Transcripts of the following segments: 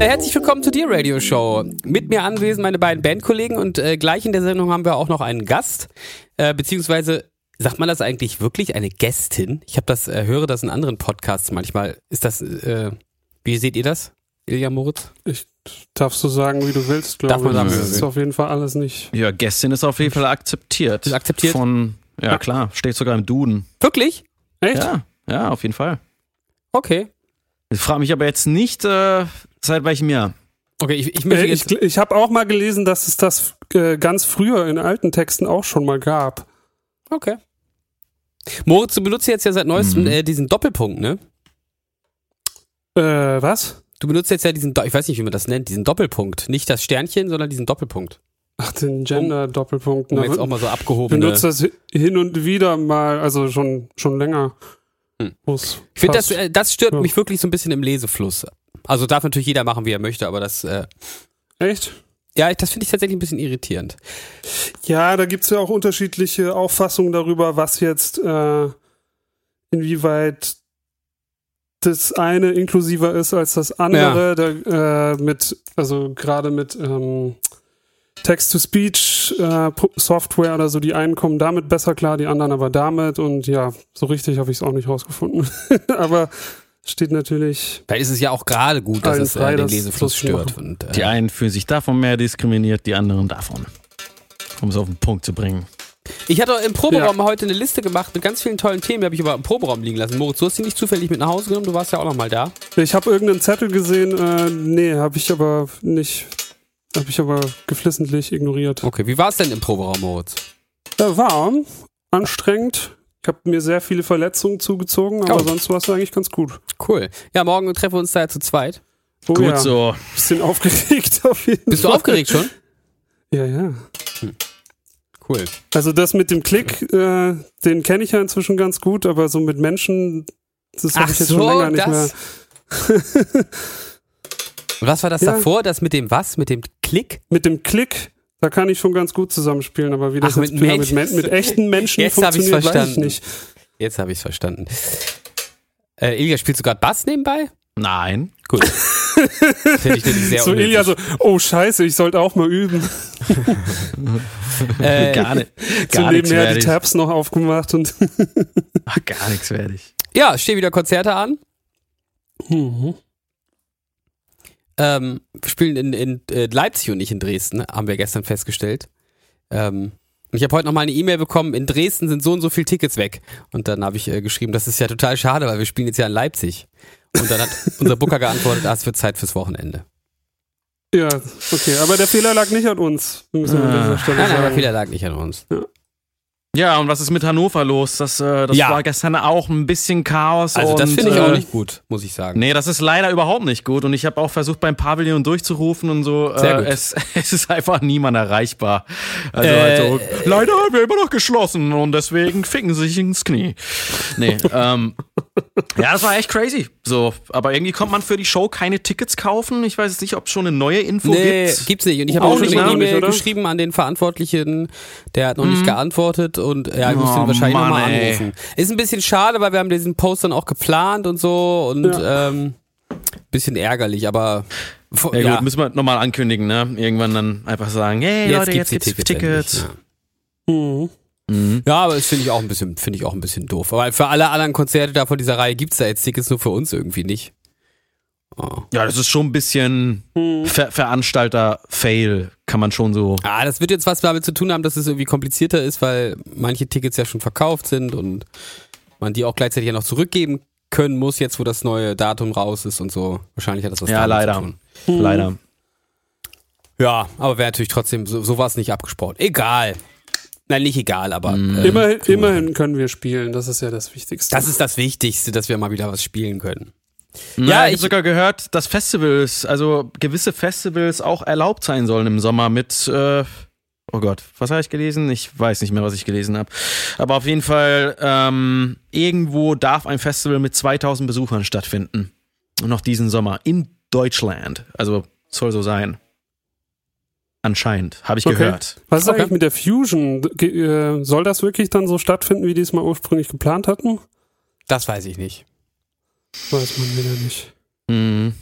Herzlich willkommen zu dir Radio Show. Mit mir anwesend meine beiden Bandkollegen und äh, gleich in der Sendung haben wir auch noch einen Gast, äh, beziehungsweise sagt man das eigentlich wirklich eine Gästin? Ich habe das äh, höre das in anderen Podcasts manchmal. Ist das äh, wie seht ihr das? Ilja Moritz? Ich darf so sagen, wie du willst, Darf glaube man ich. sagen, wie Das ist auf jeden Fall alles nicht. Ja, Gästin ist auf jeden Fall akzeptiert. Ist akzeptiert? Von, ja, Ja. klar, steht sogar im Duden. Wirklich? Echt? Ja, ja, auf jeden Fall. Okay. Ich frage mich aber jetzt nicht, äh, seit welchem Jahr. Okay, ich, ich möchte Äh, ich jetzt ich habe auch mal gelesen, dass es das äh, ganz früher in alten Texten auch schon mal gab. Okay. Moritz, du benutzt jetzt ja seit neuestem Mhm. äh, diesen Doppelpunkt, ne? Äh, was? Du benutzt jetzt ja diesen, ich weiß nicht, wie man das nennt, diesen Doppelpunkt. Nicht das Sternchen, sondern diesen Doppelpunkt. Ach, den Gender-Doppelpunkt. Um Ne? jetzt auch mal so Ich abgehobene. benutze das hin und wieder mal, also schon, schon länger. Hm. Ich finde, das, äh, das stört Ja. mich wirklich so ein bisschen im Lesefluss. Also darf natürlich jeder machen, wie er möchte, aber das, äh, Echt? ja, das finde ich tatsächlich ein bisschen irritierend. Ja, da gibt's ja auch unterschiedliche Auffassungen darüber, was jetzt, äh, inwieweit das eine inklusiver ist als das andere. Da, äh, mit, also gerade mit ähm, Text-to-Speech-Software oder so, die einen kommen damit besser klar, die anderen aber damit. Und ja, so richtig habe ich es auch nicht rausgefunden. aber steht natürlich. Da ist es ja auch gerade gut, dass es frei, äh, den das Lesefluss stört. Und, äh, Die einen fühlen sich davon mehr diskriminiert, die anderen davon. Um es auf den Punkt zu bringen. ich hatte im Proberaum heute eine Liste gemacht mit ganz vielen tollen Themen, die habe ich aber im Proberaum liegen lassen. Moritz, du hast die nicht zufällig mit nach Hause genommen, du warst ja auch noch mal da. Ich habe irgendeinen Zettel gesehen, äh, nee, habe ich aber nicht. Habe ich aber geflissentlich ignoriert. Okay, wie war es denn im Proberaum, Moritz? Äh, warm, anstrengend. Ich habe mir sehr viele Verletzungen zugezogen, aber Oh. sonst war es eigentlich ganz gut. Cool. Ja, morgen treffen wir uns da ja zu zweit. Oh, Gut ja. so. Bisschen aufgeregt auf jeden Bist du Fall. aufgeregt schon? Ja, ja. Cool. Also das mit dem Klick, äh, den kenne ich ja inzwischen ganz gut, aber so mit Menschen, das habe Ach ich jetzt so, schon länger nicht das- mehr. Was war das Ja. davor? Das mit dem was? Mit dem Klick? Mit dem Klick, da kann ich schon ganz gut zusammenspielen, aber wie das Ach, jetzt mit wieder mit, Menschen. Men- mit echten Menschen Jetzt hab ich's funktioniert, weiß ich verstanden. nicht. Jetzt habe ich es verstanden. Äh, Ilja, spielst du gerade Bass nebenbei? Nein. Gut. Finde ich nämlich sehr So unnötig. Ilja so, oh scheiße, ich sollte auch mal üben. äh, Gar, nicht, So gar nichts nebenher die. Tabs noch aufgemacht und Ach, Gar nichts werde ich. Ja, stehen wieder Konzerte an. Ähm, wir spielen in, in äh, Leipzig und nicht in Dresden, haben wir gestern festgestellt. Ähm, und ich habe heute noch mal eine E-Mail bekommen, in Dresden sind so und so viele Tickets weg. Und dann habe ich äh, geschrieben, das ist ja total schade, weil wir spielen jetzt ja in Leipzig. Und dann hat unser Booker geantwortet, ah, es wird Zeit fürs Wochenende. Ja, okay, aber der Fehler lag nicht an uns. Ah. Nein, nein, der. Fehler lag nicht an uns. Ja, und was ist mit Hannover los? Das, äh, das Ja. war gestern auch ein bisschen Chaos. Also das finde ich auch äh, nicht gut, muss ich sagen. Nee, das ist leider überhaupt nicht gut. Und ich habe auch versucht, beim Pavillon durchzurufen und so. Sehr äh, gut. Es, es ist einfach niemand erreichbar. Also Äh, halt so, leider haben wir immer noch geschlossen und deswegen ficken sie sich ins Knie. Nee, ähm, ja, das war echt crazy. So, aber irgendwie konnte man für die Show keine Tickets kaufen. Ich weiß jetzt nicht, ob es schon eine neue Info Nee, gibt. gibt's nicht. Und ich habe Auch auch schon nicht, eine ne? E-Mail geschrieben an den Verantwortlichen, der hat noch nicht geantwortet und ja, ich muss Oh, ihn wahrscheinlich Mann, nochmal anrufen. Ist ein bisschen schade, weil wir haben diesen Post dann auch geplant und so und ähm, bisschen ärgerlich, aber Ja, ja, gut, müssen wir nochmal ankündigen, ne? Irgendwann dann einfach sagen, hey jetzt Leute, gibt's jetzt die gibt's Tickets. Tickets. endlich, Mhm. Mhm. Ja. ja, aber das finde ich auch ein bisschen, finde ich auch ein bisschen doof. Aber für alle anderen Konzerte da von dieser Reihe gibt's da jetzt Tickets, nur für uns irgendwie nicht. Oh. Ja, das ist schon ein bisschen Mhm. Ver Veranstalter-Fail, kann man schon so. Ah, das wird jetzt was damit zu tun haben, dass es irgendwie komplizierter ist, weil manche Tickets ja schon verkauft sind und man die auch gleichzeitig ja noch zurückgeben können muss, jetzt wo das neue Datum raus ist und so. Wahrscheinlich hat das was Ja, damit leider. zu tun. Mhm. Leider. Ja, aber wäre natürlich trotzdem so, sowas nicht abgesprochen. Egal. Nein, nicht egal, aber. Mhm. Äh, immerhin, immerhin können wir spielen, das ist ja das Wichtigste. Das ist das Wichtigste, dass wir mal wieder was spielen können. Ja, ich habe sogar gehört, dass Festivals, also gewisse Festivals auch erlaubt sein sollen im Sommer mit, äh, oh Gott, was habe ich gelesen? Ich weiß nicht mehr, was ich gelesen habe. Aber auf jeden Fall, ähm, irgendwo darf ein Festival mit 2000 Besuchern stattfinden. Noch diesen Sommer in Deutschland. Also soll so sein. Anscheinend, habe ich okay. gehört. Was ist okay. eigentlich mit der Fusion? Äh, soll das wirklich dann so stattfinden, wie die es mal ursprünglich geplant hatten? Das weiß ich nicht. Weiß man wieder nicht. Mhm.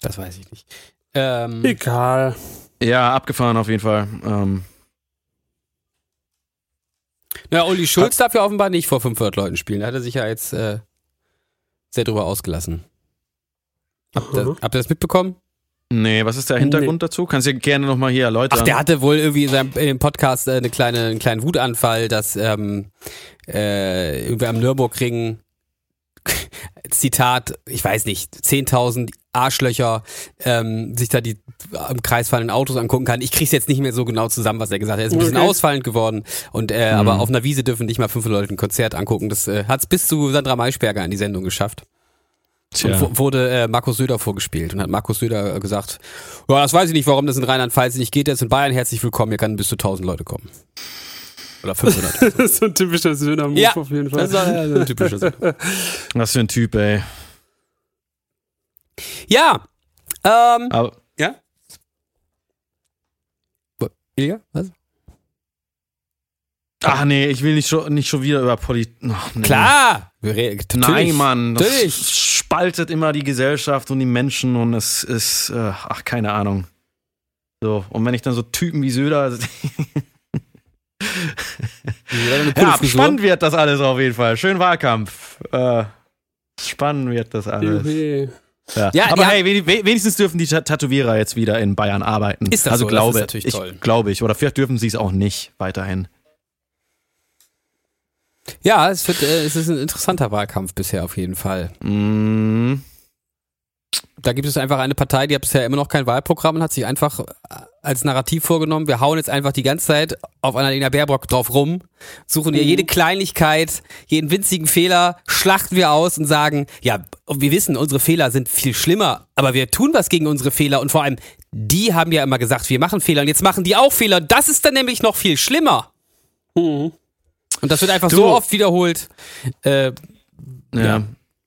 Das weiß ich nicht. Ähm, Egal. Ja, abgefahren auf jeden Fall. Ähm. Na, Uli Schulz darf ja offenbar nicht vor 500 Leuten spielen. Da hat er sich ja jetzt äh, sehr drüber ausgelassen. Habt ihr, habt ihr das mitbekommen? Nee, was ist der Hintergrund nee. dazu? Kannst du gerne nochmal hier erläutern. Ach, der hatte wohl irgendwie in seinem in dem Podcast äh, eine kleine, einen kleinen Wutanfall, dass ähm, äh, irgendwie am Nürburgring Zitat, ich weiß nicht, 10.000 Arschlöcher ähm, sich da die im Kreis fallenden Autos angucken kann. Ich krieg's jetzt nicht mehr so genau zusammen, was er gesagt hat. Er ist ein bisschen okay. ausfallend geworden und äh, mhm. aber auf einer Wiese dürfen nicht mal fünf Leute ein Konzert angucken. Das äh, hat's bis zu Sandra Maischberger in die Sendung geschafft. Tja. Und wurde äh, Markus Söder vorgespielt und hat Markus Söder gesagt, ja, das weiß ich nicht, warum das in Rheinland-Pfalz nicht geht. Jetzt in Bayern herzlich willkommen, hier kann bis zu 1000 Leute kommen. Oder 500. das ist so ein typischer Söder-Move ja, auf jeden Fall. Das ist ja, ein typischer Söder. Was für ein Typ, ey. Ja. Ähm, Aber, ja? Ilja, was? Ach nee, ich will nicht schon, nicht schon wieder über Politik. Nee. Klar! Nein, Mann. Das natürlich. spaltet immer die Gesellschaft und die Menschen und es ist, äh, ach, keine Ahnung. So, und wenn ich dann so Typen wie Söder. ja, spannend wird das alles auf jeden Fall. Schön Wahlkampf. Äh, spannend wird das alles. Ja. ja. aber hey, wenigstens dürfen die Tätowierer jetzt wieder in Bayern arbeiten. Ist das also so? glaube das ist natürlich ich, toll. glaube ich. Oder vielleicht dürfen sie es auch nicht weiterhin. Ja, es, wird, äh, es ist ein interessanter Wahlkampf bisher auf jeden Fall. Mm. Da gibt es einfach eine Partei, die hat bisher immer noch kein Wahlprogramm und hat sich einfach äh, als Narrativ vorgenommen, wir hauen jetzt einfach die ganze Zeit auf Annalena Baerbock drauf rum, suchen ihr mhm. jede Kleinigkeit, jeden winzigen Fehler, schlachten wir aus und sagen, ja, wir wissen, unsere Fehler sind viel schlimmer, aber wir tun was gegen unsere Fehler und vor allem, die haben ja immer gesagt, wir machen Fehler und jetzt machen die auch Fehler. Das ist dann nämlich noch viel schlimmer. Mhm. Und das wird einfach du. so oft wiederholt. Äh, ja. ja.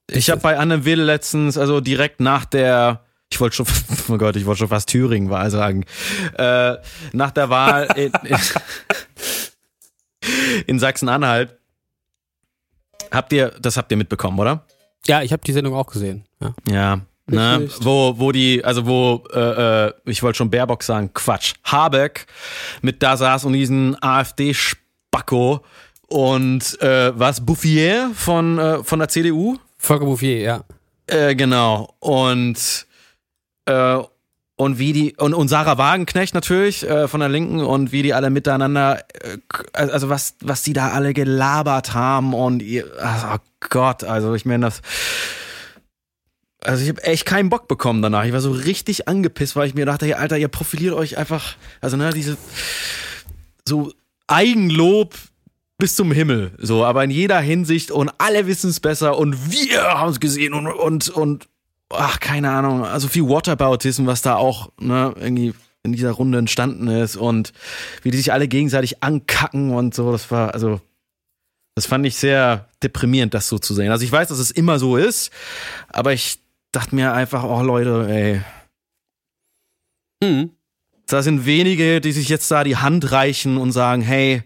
Ich habe bei Anne Will letztens, also direkt nach der, ich wollte schon, oh Gott, ich wollte schon fast Thüringen-Wahl sagen, äh, nach der Wahl in, in, in Sachsen-Anhalt, habt ihr, das habt ihr mitbekommen, oder? Ja, ich habe die Sendung auch gesehen. Ja. ja. Ne, wo, wo die, also wo, äh, äh ich wollte schon Baerbock sagen, Quatsch, Habeck mit da saß und diesen AfD-Spacko und äh, was Bouffier von, äh, von der CDU? Volker Bouffier, ja. Äh, genau. Und äh, und wie die und, und Sarah Wagenknecht natürlich äh, von der Linken und wie die alle miteinander äh, also was was die da alle gelabert haben und ihr, also, oh Gott also ich meine das also ich habe echt keinen Bock bekommen danach ich war so richtig angepisst weil ich mir dachte Alter ihr profiliert euch einfach also ne diese so Eigenlob bis zum Himmel, so, aber in jeder Hinsicht und alle wissen es besser und wir haben es gesehen und, und, und, ach, keine Ahnung, also viel Whataboutism, was da auch, ne, irgendwie in dieser Runde entstanden ist und wie die sich alle gegenseitig ankacken und so, das war, also, das fand ich sehr deprimierend, das so zu sehen. Also ich weiß, dass es immer so ist, aber ich dachte mir einfach, oh Leute, ey. Mhm. Da sind wenige, die sich jetzt da die Hand reichen und sagen, hey,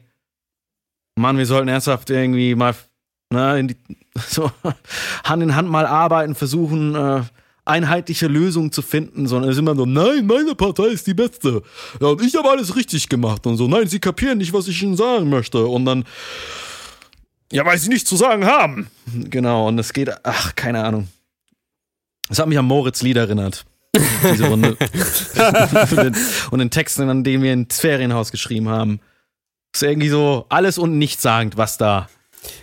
Mann, wir sollten ernsthaft irgendwie mal ne, in die, so Hand in Hand mal arbeiten, versuchen, äh, einheitliche Lösungen zu finden, sondern es ist immer so, nein, meine Partei ist die beste. Ja, und ich habe alles richtig gemacht und so, nein, sie kapieren nicht, was ich ihnen sagen möchte. Und dann, ja, weil sie nichts zu sagen haben. Genau, und es geht, ach, keine Ahnung. Es hat mich an Moritz Lied erinnert. Diese Runde. und, den, und den Texten, an denen wir ins Ferienhaus geschrieben haben. Ist irgendwie so alles und nichts sagend, was da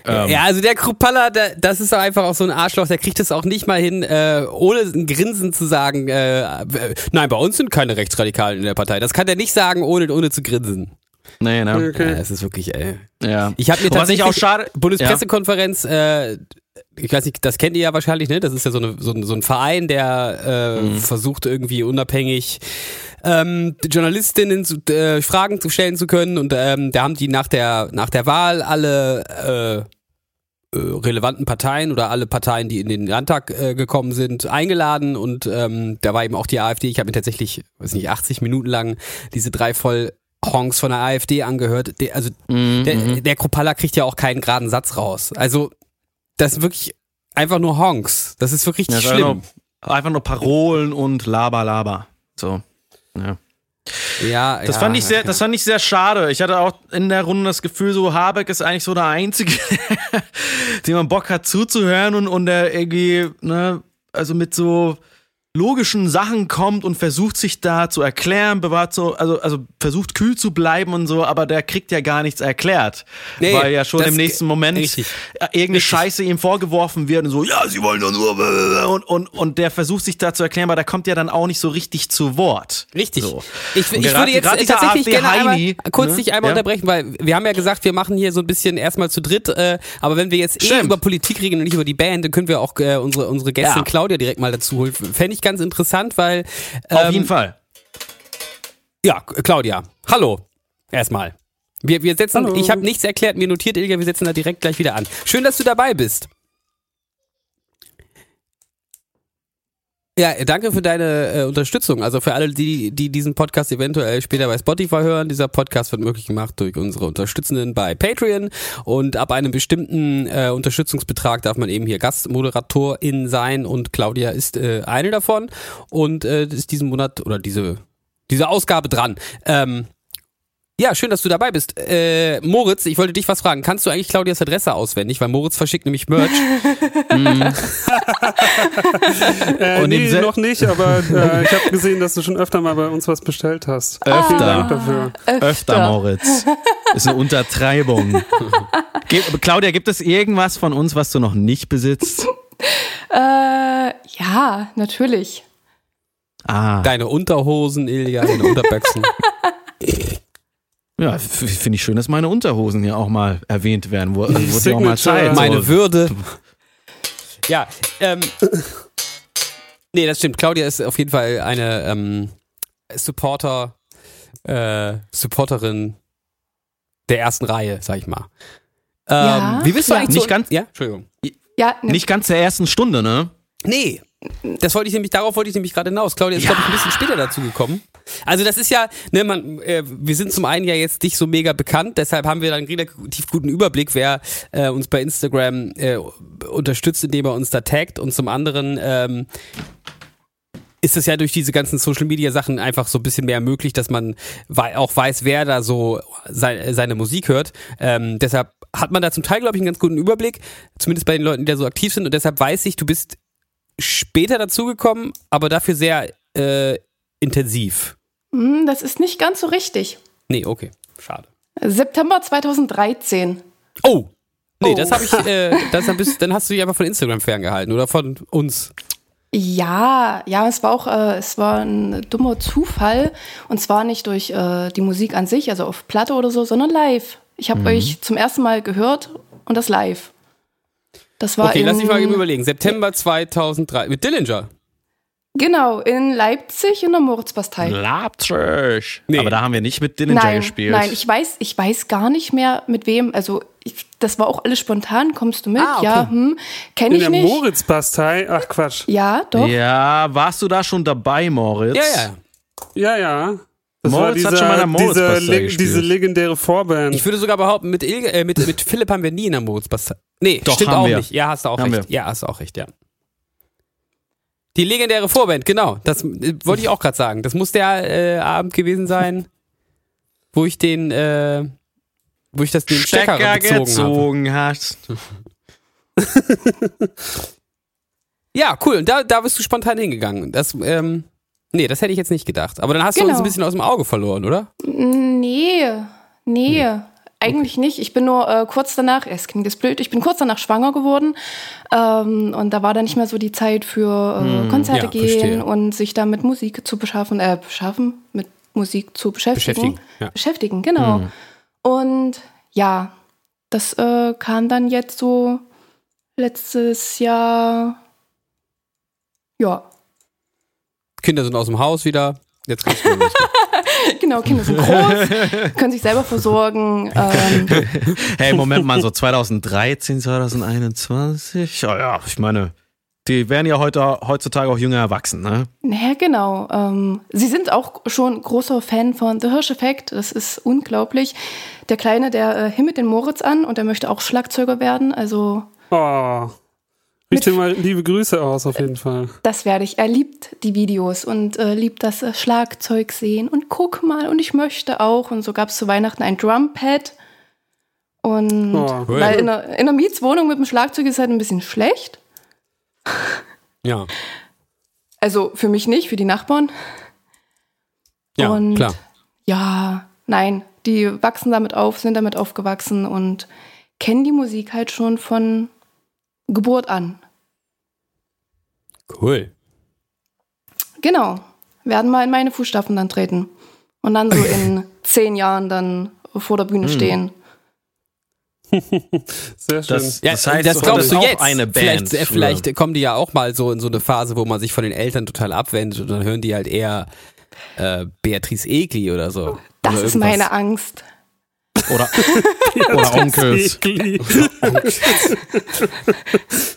Ähm, Ja, also der Krupalla, der, das ist doch einfach auch so ein Arschloch, der kriegt es auch nicht mal hin, äh, ohne ein Grinsen zu sagen, äh, äh, nein, bei uns sind keine Rechtsradikalen in der Partei. Das kann der nicht sagen, ohne, ohne zu grinsen. Nee, ne? Okay. Ja, das ist wirklich, ey. Ja. Ich habe mir Und was ich tatsächlich auch schade. Bundespressekonferenz, äh, ich weiß nicht, das kennt ihr ja wahrscheinlich, ne? Das ist ja so, eine, so, ein, so ein Verein, der äh, Mhm. versucht irgendwie unabhängig ähm, Journalistinnen zu, äh, Fragen zu stellen zu können und ähm, da haben die nach der nach der Wahl alle äh, äh, relevanten Parteien oder alle Parteien, die in den Landtag äh, gekommen sind, eingeladen und ähm, da war eben auch die AfD. Ich habe mir tatsächlich, weiß nicht, 80 Minuten lang diese drei voll Honks von der AfD angehört. Der, also Mhm, der, mhm. der Kropalla kriegt ja auch keinen geraden Satz raus. Also das ist wirklich einfach nur Honks. Das ist wirklich Ja, schlimm. Einfach, nur, einfach nur Parolen und Laber, Laber. So. Ja. Ja, Das ja, fand ich sehr, das fand ich sehr schade. Ich hatte auch in der Runde das Gefühl, so Habeck ist eigentlich so der Einzige, dem man Bock hat zuzuhören und, und der irgendwie, ne, also mit so logischen Sachen kommt und versucht sich da zu erklären, bewahrt so, also, also versucht kühl zu bleiben und so, aber der kriegt ja gar nichts erklärt. Nee, weil ja schon im nächsten Moment richtig. äh, irgendeine Richtig. Scheiße ihm vorgeworfen wird und so, ja, sie wollen doch nur und, und, und der versucht sich da zu erklären, aber der kommt ja dann auch nicht so richtig zu Wort. Richtig. So. Ich, ich gerade- würde jetzt äh, tatsächlich gerne AfD-Heini, einmal, kurz ne? dich einmal Ja. unterbrechen, weil wir haben ja gesagt, wir machen hier so ein bisschen erstmal zu dritt, äh, aber wenn wir jetzt eh Stimmt. über Politik reden und nicht über die Band, dann können wir auch äh, unsere, unsere Gästin Ja. Claudia direkt mal dazu holen. Fände ich ganz interessant, weil Auf ähm, jeden Fall. Ja, Claudia, hallo. Erstmal. Wir, wir setzen, Hallo. ich habe nichts erklärt, mir notiert, Ilga, wir setzen da direkt gleich wieder an. Schön, dass du dabei bist. Ja, danke für deine äh, Unterstützung. Also für alle, die, die diesen Podcast eventuell später bei Spotify hören. Dieser Podcast wird möglich gemacht durch unsere Unterstützenden bei Patreon. Und ab einem bestimmten äh, Unterstützungsbetrag darf man eben hier Gastmoderatorin sein. Und Claudia ist äh, eine davon. Und äh, ist diesen Monat oder diese, diese Ausgabe dran. Ähm, ja, schön, dass du dabei bist. Äh, Moritz, ich wollte dich was fragen. Kannst du eigentlich Claudias Adresse auswendig? Weil Moritz verschickt nämlich Merch. Äh, Und nee, noch nicht, aber äh, ich habe gesehen, dass du schon öfter mal bei uns was bestellt hast. Vielen Dank Öfter. dafür. Öfter, Moritz. Ist eine Untertreibung. Gib, Claudia, gibt es irgendwas von uns, was du noch nicht besitzt? Äh, ja, natürlich. Ah, Deine Unterhosen, Ilja, deine Unterböchsen. Ja, finde ich schön, dass meine Unterhosen hier auch mal erwähnt werden. Wo, also, wurde auch mal. Zeit. Meine so. Würde. Ja, ähm. Nee, das stimmt. Claudia ist auf jeden Fall eine ähm, Supporter, äh, Supporterin der ersten Reihe, sag ich mal. Ähm, Ja, wie bist du ja. eigentlich Nicht so ganz- Ja, Entschuldigung. Ja, ne, Nicht ganz der ersten Stunde, ne? Nee. Das wollte ich nämlich, darauf wollte ich nämlich gerade hinaus. Claudia ist, glaube ich, ein bisschen später dazu gekommen. Also das ist ja, ne, man, äh, wir sind zum einen ja jetzt nicht so mega bekannt, deshalb haben wir dann einen relativ guten Überblick, wer äh, uns bei Instagram äh, unterstützt, indem er uns da taggt. Und zum anderen ähm, ist es ja durch diese ganzen Social Media Sachen einfach so ein bisschen mehr möglich, dass man auch weiß, wer da so sei seine Musik hört. Ähm, deshalb hat man da zum Teil, glaube ich, einen ganz guten Überblick, zumindest bei den Leuten, die da so aktiv sind. Und deshalb weiß ich, du bist später dazugekommen, aber dafür sehr äh, intensiv. hm, das ist nicht ganz so richtig. Nee, okay, schade. September 2013. Oh! Nee, Oh. das habe ich, äh, das, dann, bist, dann hast du dich einfach von Instagram ferngehalten oder von uns. Ja, ja, es war auch, äh, es war ein dummer Zufall. Und zwar nicht durch äh, die Musik an sich, also auf Platte oder so, sondern live. Ich habe euch zum ersten Mal gehört und das live. Das war Okay, in, lass mich mal überlegen. September 2003 mit Dillinger. Genau, in Leipzig in der Moritzbastei. Leipzig. Nee. Aber da haben wir nicht mit Dillinger Nein, gespielt. nein, ich weiß, ich weiß gar nicht mehr mit wem. Also ich, das war auch alles spontan. Kommst du mit? Ah, okay. Ja, hm, kenne In ich der nicht. Moritzbastei? Ach Quatsch. ja, doch. Ja, warst du da schon dabei, Moritz? Ja, ja. Ja, ja. Das Moritz hat schon mal in der diese, Moritzbastei le- gespielt. diese legendäre Vorband. Ich würde sogar behaupten, mit, Ilge, äh, mit, mit Philipp haben wir nie in der Moritzbastei. Nee, Doch, stimmt auch wir. nicht. Ja, hast du auch Haben recht. wir. Ja, hast du auch recht, ja. Die legendäre Vorband, genau. Das äh, wollte ich auch gerade sagen. Das muss der äh, Abend gewesen sein, wo ich den, äh, wo ich das den Stecker, Stecker bezogen habe. gezogen hast. Ja, cool. Und da, da bist du spontan hingegangen. Das, ähm, nee, das hätte ich jetzt nicht gedacht. Aber dann hast du uns Genau. ein bisschen aus dem Auge verloren, oder? Nee, nee. eigentlich okay. nicht. Ich bin nur äh, kurz danach, es klingt das blöd, ich bin kurz danach schwanger geworden ähm, und da war dann nicht mehr so die Zeit für äh, hm, Konzerte ja, gehen verstehe. und sich da mit Musik zu beschaffen, äh, beschaffen, mit Musik zu beschäftigen. Beschäftigen, ja. beschäftigen genau. Hm. Und ja, das äh, kam dann jetzt so letztes Jahr, ja. Kinder sind aus dem Haus wieder. Jetzt kannst du Genau, Kinder sind groß, können sich selber versorgen. Ähm. Hey, Moment mal, so 2013, 2021? Oh ja, ich meine, die werden ja heute, heutzutage auch jünger erwachsen, ne? Naja, genau. Ähm, sie sind auch schon großer Fan von The Hirsch-Effekt. Das ist unglaublich. Der Kleine, der äh, himmelt den Moritz an und der möchte auch Schlagzeuger werden. Also. Oh. Richte mal liebe Grüße aus, auf jeden Fall. Das werde ich. Er liebt die Videos und äh, liebt das äh, Schlagzeug sehen. Und guck mal, und ich möchte auch. Und so gab es zu Weihnachten ein Drumpad. Und oh, weil in einer, in einer Mietswohnung mit dem Schlagzeug ist halt ein bisschen schlecht. Ja. Also für mich nicht, für die Nachbarn. Ja, und klar. Ja, nein, die wachsen damit auf, sind damit aufgewachsen und kennen die Musik halt schon von Geburt an. Cool. Genau. Werden mal in meine Fußstapfen dann treten. Und dann so in zehn Jahren dann vor der Bühne hm. stehen. Sehr schön. Das, ja, das, heißt, das glaubst du jetzt. Eine Band vielleicht, vielleicht kommen die ja auch mal so in so eine Phase, wo man sich von den Eltern total abwendet und dann hören die halt eher äh, Beatrice Egli oder so. Das oder ist meine Angst. Oder, oder Onkels.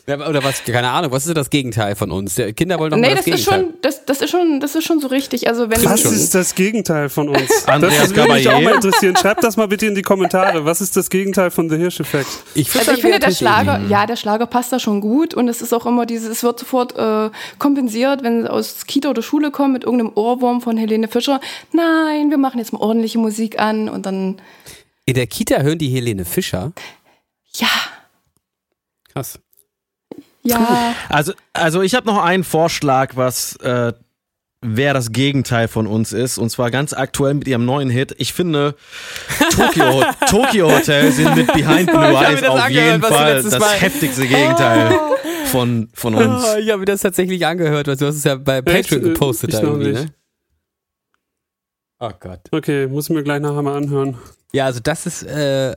oder was, keine Ahnung, was ist das Gegenteil von uns? Die Kinder wollen doch nee, mal das, das Gegenteil. Ist schon, das, das, ist schon, das ist schon so richtig. Also wenn was ist das Gegenteil von uns? Andreas das würde mich auch mal interessieren. Schreibt das mal bitte in die Kommentare. Was ist das Gegenteil von The Hirsch-Effekt? Ich, also ich finde, der Schlager, ja, der Schlager passt da schon gut und es ist auch immer dieses, es wird sofort äh, kompensiert, wenn sie aus Kita oder Schule kommen mit irgendeinem Ohrwurm von Helene Fischer. Nein, wir machen jetzt mal ordentliche Musik an und dann in der Kita hören die Helene Fischer? Ja. Krass. Ja. Also, also ich habe noch einen Vorschlag, was äh, wer das Gegenteil von uns ist. Und zwar ganz aktuell mit ihrem neuen Hit. Ich finde, Tokyo, Tokyo Hotel sind mit Behind Blue Eyes auf jeden Fall das Mal heftigste Gegenteil oh. von, von uns. Oh, ich habe mir das tatsächlich angehört, weil du hast es ja bei Patreon gepostet. Ich da irgendwie, ne? Oh Gott. Okay, muss ich mir gleich nachher mal anhören. Ja, also das ist. Äh,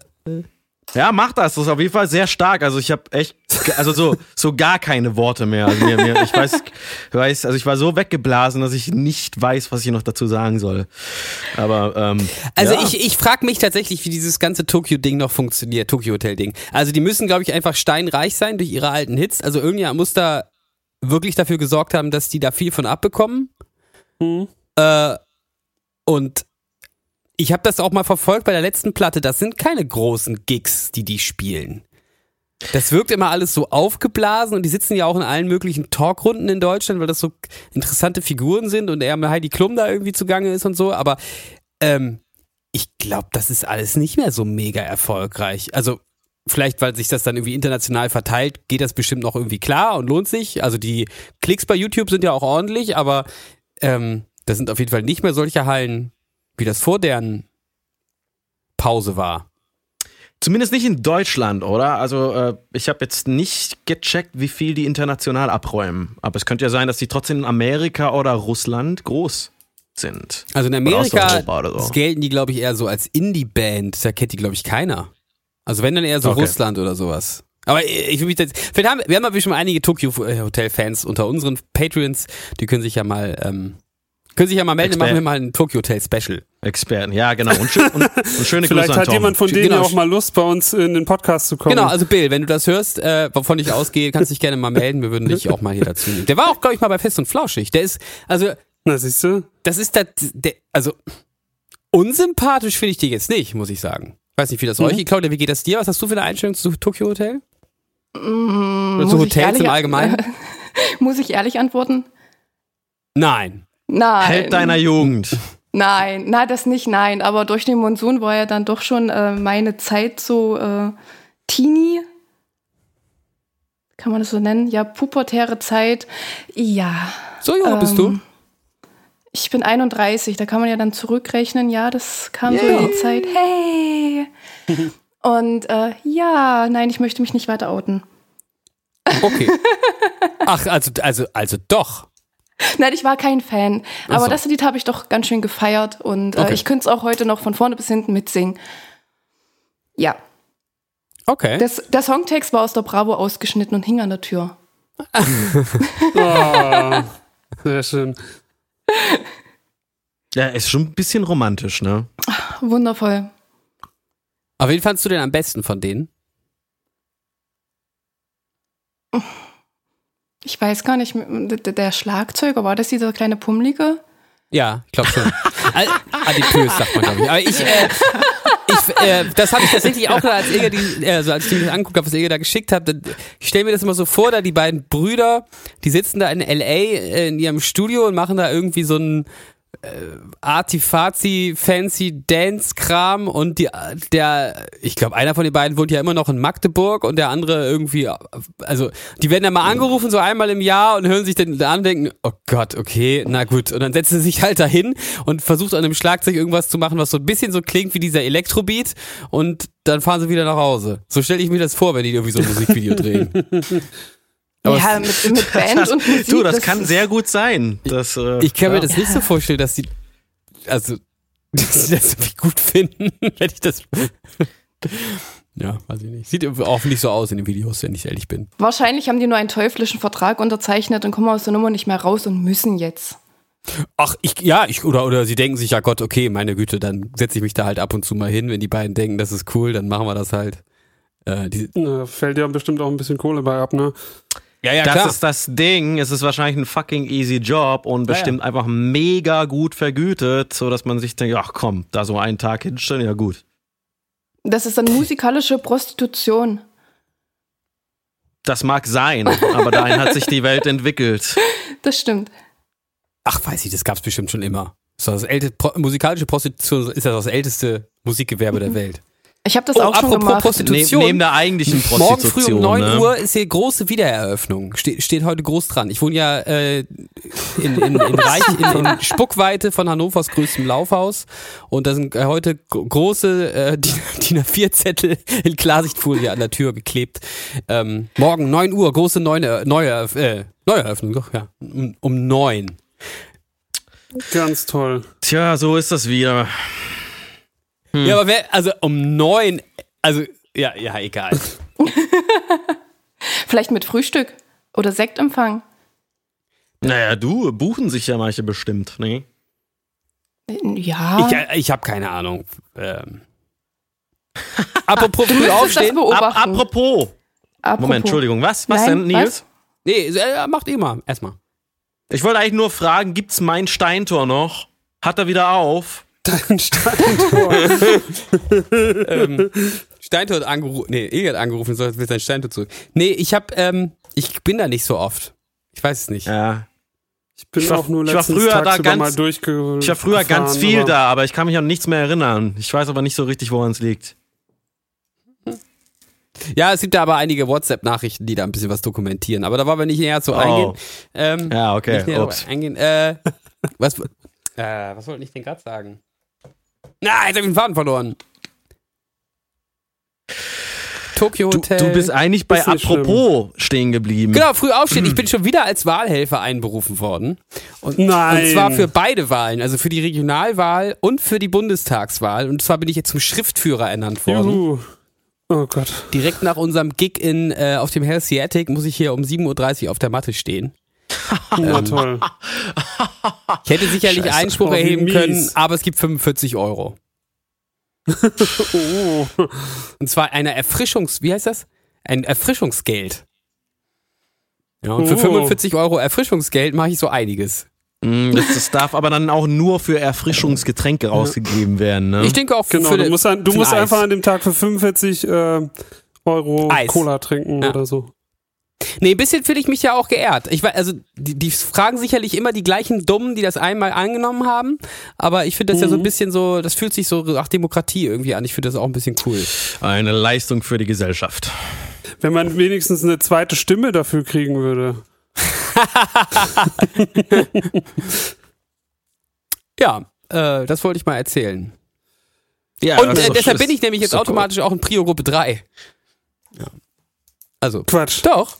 ja, mach das. Das ist auf jeden Fall sehr stark. Also ich habe echt, also so so gar keine Worte mehr. Also mir, mir, ich weiß, weiß, also ich war so weggeblasen, dass ich nicht weiß, was ich noch dazu sagen soll. Aber ähm, also ja. ich ich frage mich tatsächlich, wie dieses ganze Tokio-Ding noch funktioniert, Tokio-Hotel-Ding. Also die müssen, glaube ich, einfach steinreich sein durch ihre alten Hits. Also irgendjemand muss da wirklich dafür gesorgt haben, dass die da viel von abbekommen. Mhm. Äh, und ich habe das auch mal verfolgt bei der letzten Platte. Das sind keine großen Gigs, die die spielen. Das wirkt immer alles so aufgeblasen und die sitzen ja auch in allen möglichen Talkrunden in Deutschland, weil das so interessante Figuren sind und er mit Heidi Klum da irgendwie zugange ist und so. Aber ähm, ich glaube, das ist alles nicht mehr so mega erfolgreich. Also vielleicht, weil sich das dann irgendwie international verteilt, geht das bestimmt noch irgendwie klar und lohnt sich. Also die Klicks bei YouTube sind ja auch ordentlich, aber ähm, das sind auf jeden Fall nicht mehr solche Hallen, wie das vor deren Pause war. Zumindest nicht in Deutschland, oder? Also äh, ich habe jetzt nicht gecheckt, wie viel die international abräumen. Aber es könnte ja sein, dass die trotzdem in Amerika oder Russland groß sind. Also in Amerika so. gelten die, glaube ich, eher so als Indie-Band. Da kennt die, glaube ich, keiner. Also wenn dann eher so okay. Russland oder sowas. Aber ich will mich jetzt, vielleicht haben wir haben aber schon einige Tokyo Hotel Fans unter unseren Patreons, die können sich ja mal ähm, können sich ja mal melden, Exper machen wir mal ein Tokyo Hotel Special. Experten, ja, genau. Und, schön, und, und schöne Vielleicht Grüße hat jemand von denen genau. ja auch mal Lust, bei uns in den Podcast zu kommen. Genau, also Bill, wenn du das hörst, äh, wovon ich ausgehe, kannst dich gerne mal melden. Wir würden dich auch mal hier dazu nehmen. Der war auch, glaube ich, mal bei Fest und Flauschig. Der ist, also. Na, siehst du? Das ist der, der also, unsympathisch finde ich die jetzt nicht, muss ich sagen. Weiß nicht, wie das mhm. euch, Claudia, wie geht das dir? Was hast du für eine Einstellung zu Tokyo Hotel? Mm, Oder zu Hotels im Allgemeinen? muss ich ehrlich antworten? Nein. Nein. Held deiner Jugend. Nein, na das nicht, nein. Aber durch den Monsun war ja dann doch schon äh, meine Zeit so äh, Teenie. Kann man das so nennen? Ja, pubertäre Zeit. Ja. So jung ähm, bist du? Ich bin 31, da kann man ja dann zurückrechnen, ja, das kam so in die Zeit. Hey! Und äh, ja, nein, ich möchte mich nicht weiter outen. Okay. Ach, also, also, also doch. Nein, ich war kein Fan. Ach Aber das Lied habe ich doch ganz schön gefeiert und äh, Okay. ich könnte es auch heute noch von vorne bis hinten mitsingen. Ja, Okay. das, der Songtext war aus der Bravo ausgeschnitten und hing an der Tür. Oh, sehr schön. Ja, ist schon ein bisschen romantisch, ne? Wundervoll. Aber wen fandst du denn am besten von denen? Ich weiß gar nicht, der Schlagzeuger, war das dieser kleine Pummelige? Ja, ich glaube schon. Adipös sagt man, glaube ich. Aber ich, äh, ich äh, das habe ich tatsächlich auch, als Ilga die, äh, so als ich mir das angeguckt habe, was Ilga da geschickt hat. Ich stelle mir das immer so vor, da die beiden Brüder, die sitzen da in L.A. äh, in ihrem Studio und machen da irgendwie so ein äh, Artifazi fancy Dance Kram und die der ich glaube einer von den beiden wohnt ja immer noch in Magdeburg und der andere irgendwie also die werden ja mal angerufen so einmal im Jahr und hören sich dann an und denken oh Gott okay na gut. Und dann setzen sie sich halt dahin und versucht an dem Schlagzeug irgendwas zu machen was so ein bisschen so klingt wie dieser Elektrobeat und dann fahren sie wieder nach Hause. So stelle ich mir das vor wenn die irgendwie so ein Musikvideo drehen Aber ja, mit, mit Band und Musik. Du, das, kann sehr gut sein. Das, äh, Ich kann ja. mir das nicht so vorstellen, dass die, also, dass sie das irgendwie gut finden, wenn ich das. Ja, weiß ich nicht. Sieht auch nicht so aus in den Videos, wenn ich ehrlich bin. Wahrscheinlich haben die nur einen teuflischen Vertrag unterzeichnet und kommen aus der Nummer nicht mehr raus und müssen jetzt. Ach, ich, ja, ich, oder, oder sie denken sich, ja Gott, okay, meine Güte, dann setze ich mich da halt ab und zu mal hin. Wenn die beiden denken, das ist cool, dann machen wir das halt. Äh, die, Da fällt ja bestimmt auch ein bisschen Kohle bei ab, ne? Ja, ja, Das ist das Ding. Es ist wahrscheinlich ein fucking easy Job und Ja, bestimmt einfach mega gut vergütet, so dass man sich denkt, ach komm, da so einen Tag hinstellen, ja gut. Das ist dann musikalische Prostitution. Das mag sein, aber dahin hat sich die Welt entwickelt. Das stimmt. Ach, weiß ich, das gab's bestimmt schon immer. So, das älte, pro, musikalische Prostitution ist ja das älteste Musikgewerbe der Welt. Ich habe das Oh, auch schon apropos gemacht. Prostitution. Ne, neben der eigentlichen Morgen Prostitution. früh um 9 ne? Uhr ist hier große Wiedereröffnung. Ste steht heute groß dran. Ich wohne ja äh, in, in, in, Reich, in, in Spuckweite von Hannovers größtem Laufhaus. Und da sind äh, heute gro- große äh, DIN DIN A4-Zettel in Klarsichtfolie an der Tür geklebt. Ähm, morgen 9 Uhr, große neue, neue, äh, Neueröffnung, doch, ja. Um, um 9. Ganz toll. Tja, so ist das wieder. Ja, aber wer, also um 9, also, ja, ja, egal. Vielleicht mit Frühstück oder Sektempfang. Naja, du, buchen sich ja manche bestimmt, ne? Ja. Ich, ich habe keine Ahnung. Ähm. Apropos früh aufstehen. Beobachten. apropos. Apropos. Moment, Entschuldigung. Was? Was Nein, denn, Nils? Nee, äh, macht eh mal. Erstmal. Ich wollte eigentlich nur fragen, gibt's mein Steintor noch? Hat er wieder auf? Dein Steintor. ähm, Steintor hat angerufen. Nee, Egel hat angerufen, soll will sein Steintor zurück. Nee, ich hab, ähm, ich bin da nicht so oft. Ich weiß es nicht. Ja. Ich bin Ich war- auch nur ich war früher da tagsüber ganz- Ich war früher ganz viel aber- da, aber ich kann mich an nichts mehr erinnern. Ich weiß aber nicht so richtig, woran es liegt. Ja, es gibt da aber einige WhatsApp-Nachrichten, die da ein bisschen was dokumentieren. Aber da wollen wir nicht näher zu Oh. eingehen. Ähm, Ja, okay. nicht näher Ups. eingehen. Äh, was, äh, was wollte ich denn gerade sagen? Na, jetzt hab ich den Faden verloren. Tokyo Du, Hotel. du bist eigentlich bei Apropos stehen geblieben. Genau, früh aufstehen. Ich bin schon wieder als Wahlhelfer einberufen worden. Und, Nein. und zwar für beide Wahlen, also für die Regionalwahl und für die Bundestagswahl. Und zwar bin ich jetzt zum Schriftführer ernannt worden. Juhu. Oh Gott. Direkt nach unserem Gig in, äh, auf dem Helsiatic muss ich hier um 7.30 Uhr auf der Matte stehen. Na toll. Ich hätte sicherlich Scheiße. Einspruch Oh, erheben mies. können, aber es gibt 45 Euro. Oh. Und zwar eine Erfrischungs... Wie heißt das? Ein Erfrischungsgeld. Ja, und für Oh. 45 Euro Erfrischungsgeld mache ich so einiges. Mm, Das, das darf aber dann auch nur für Erfrischungsgetränke rausgegeben werden, ne? Ich denke auch Genau, für du musst, ein, du musst einfach an dem Tag für 45 äh, Euro Eis. Cola trinken Ja. oder so. Nee, ein bisschen fühle ich mich ja auch geehrt. Ich weiß, also die, die fragen sicherlich immer die gleichen Dummen, die das einmal angenommen haben, aber ich finde das ja so ein bisschen so, das fühlt sich so nach Demokratie irgendwie an. Ich finde das auch ein bisschen cool. Eine Leistung für die Gesellschaft. Wenn man wenigstens eine zweite Stimme dafür kriegen würde. Ja, äh, das wollte ich mal erzählen. Ja, Und äh, deshalb bin ich nämlich jetzt automatisch auch in Prio-Gruppe 3. Also, Quatsch. doch.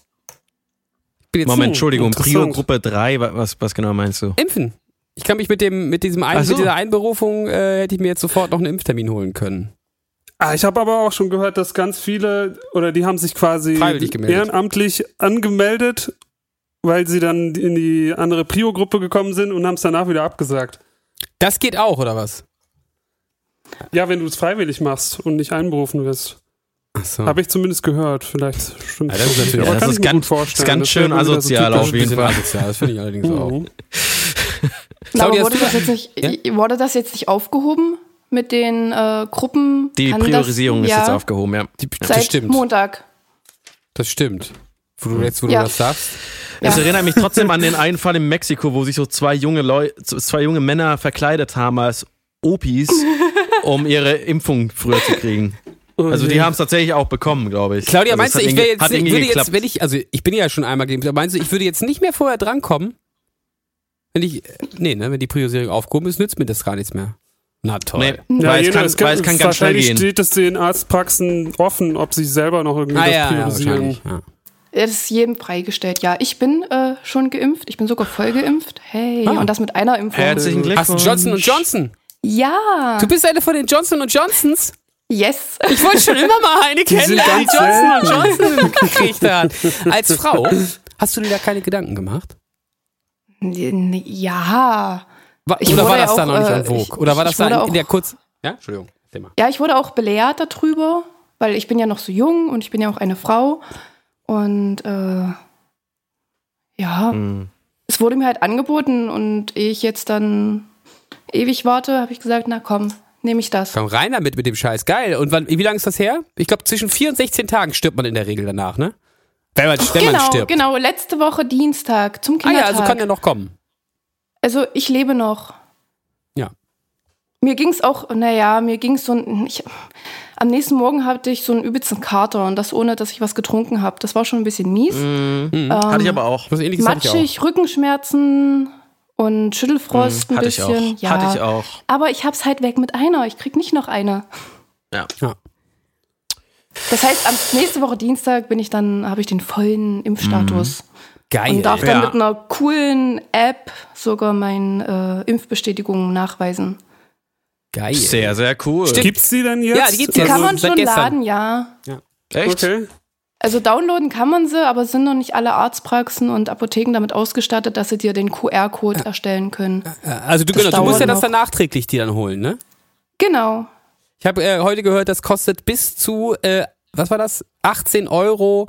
Ich bin jetzt Moment, Entschuldigung. Prio-Gruppe 3, wa- was, was genau meinst du? impfen. Ich kann mich mit dem, mit diesem ein, so. mit dieser Einberufung äh, hätte ich mir jetzt sofort noch einen Impftermin holen können. Ah, ich habe aber auch schon gehört, dass ganz viele, oder die haben sich quasi Freiwillig gemeldet. ehrenamtlich angemeldet, weil sie dann in die andere Prio-Gruppe gekommen sind und haben es danach wieder abgesagt. Das geht auch, oder was? Ja, wenn du es freiwillig machst und nicht einberufen wirst. Achso. Habe ich zumindest gehört. Vielleicht stimmt Ja, das ist natürlich- aber Ja, das kann ist ich mir ganz- gut vorstellen. ist ganz Das schön so asozial auf jeden Fall. asozial, das finde ich allerdings auch. Mhm. Claudia, wurde das, jetzt nicht, wurde das jetzt nicht aufgehoben mit den äh, Gruppen? Die Kann Priorisierung das, ist ja, jetzt aufgehoben, ja. Die, das Seit stimmt. Montag. Das stimmt. Wo du jetzt, wo Ja. du das sagst. Es Ja. erinnert mich trotzdem an den einen Fall in Mexiko, wo sich so zwei junge Leute, zwei junge Männer verkleidet haben als Opis, um ihre Impfung früher zu kriegen. Also die haben es tatsächlich auch bekommen, glaube ich. Claudia, also meinst du, ich wäre jetzt, irgendwie würde jetzt, wenn ich, also ich bin ja schon einmal geimpft, aber meinst du, ich würde jetzt nicht mehr vorher drankommen? Wenn ich, nee, ne, wenn die Priorisierung aufgehoben ist, nützt mir das gar nichts mehr. Na toll. Nee, Ja, weil, es jeder, kann, es kann, weil es kann ganz schnell wahrscheinlich gehen. steht es den Arztpraxen offen, ob sie selber noch irgendwie Ah, das ja, priorisieren. Ja. Ja, Das ist jedem freigestellt. Ja, ich bin äh, schon geimpft. Ich bin sogar voll geimpft. Hey, Ah. und das mit einer Impfung. Herzlichen Glückwunsch. Hast du Johnson und Johnson? Ja. Du bist eine von den Johnson und Johnsons? Yes. Ich wollte schon immer mal eine sind kennenlernen, die ganz Johnson und Johnson gekriegt hat. Als Frau, hast du dir da keine Gedanken gemacht? Ja. War, Ich oder war das auch, da noch nicht äh, en vogue? ich- Oder war das da in, auch- in der kurz... Ja, Entschuldigung. Ja, ich wurde auch belehrt darüber, weil ich bin ja noch so jung und ich bin ja auch eine Frau. Und äh, ja, Hm. es wurde mir halt angeboten und ehe ich jetzt dann ewig warte, habe ich gesagt, na komm, nehme ich das. Komm rein damit mit dem Scheiß. Geil. Und wann, wie lange ist das her? Ich glaube, zwischen 4 und 16 Tagen stirbt man in der Regel danach, ne? Wenn man, wenn man genau, stirbt. genau, letzte Woche Dienstag zum Ah ja, Kindertag. also kann ja noch kommen. Also ich lebe noch. Ja. Mir ging es auch, naja, mir ging es so ein. Ich, am nächsten Morgen hatte ich so einen übelsten Kater und das ohne, dass ich was getrunken habe. Das war schon ein bisschen mies. Mhm. Hatte ich aber auch. Was ähnliches hatte ich auch. Matschig, Rückenschmerzen und Schüttelfrost ein Hatte ich bisschen. auch. Ja. Hatte ich auch. Aber ich hab's halt weg mit einer. Ich krieg nicht noch eine. Ja. Ja. Das heißt, am nächste Woche Dienstag bin ich dann, habe ich den vollen Impfstatus. Geil. Und darf Ja. dann mit einer coolen App sogar meine äh, Impfbestätigung nachweisen. Geil. Sehr, sehr cool. Stimmt. Gibt's die denn jetzt? Ja, die gibt's Die jetzt. kann man schon gestern. laden, ja. Echt? Okay. Also downloaden kann man sie, aber sind noch nicht alle Arztpraxen und Apotheken damit ausgestattet, dass sie dir den QR-Code erstellen können. Also du, genau, du musst ja das dann nachträglich die dann holen, ne? Genau. Ich habe äh, heute gehört, das kostet bis zu, äh, was war das? 18 Euro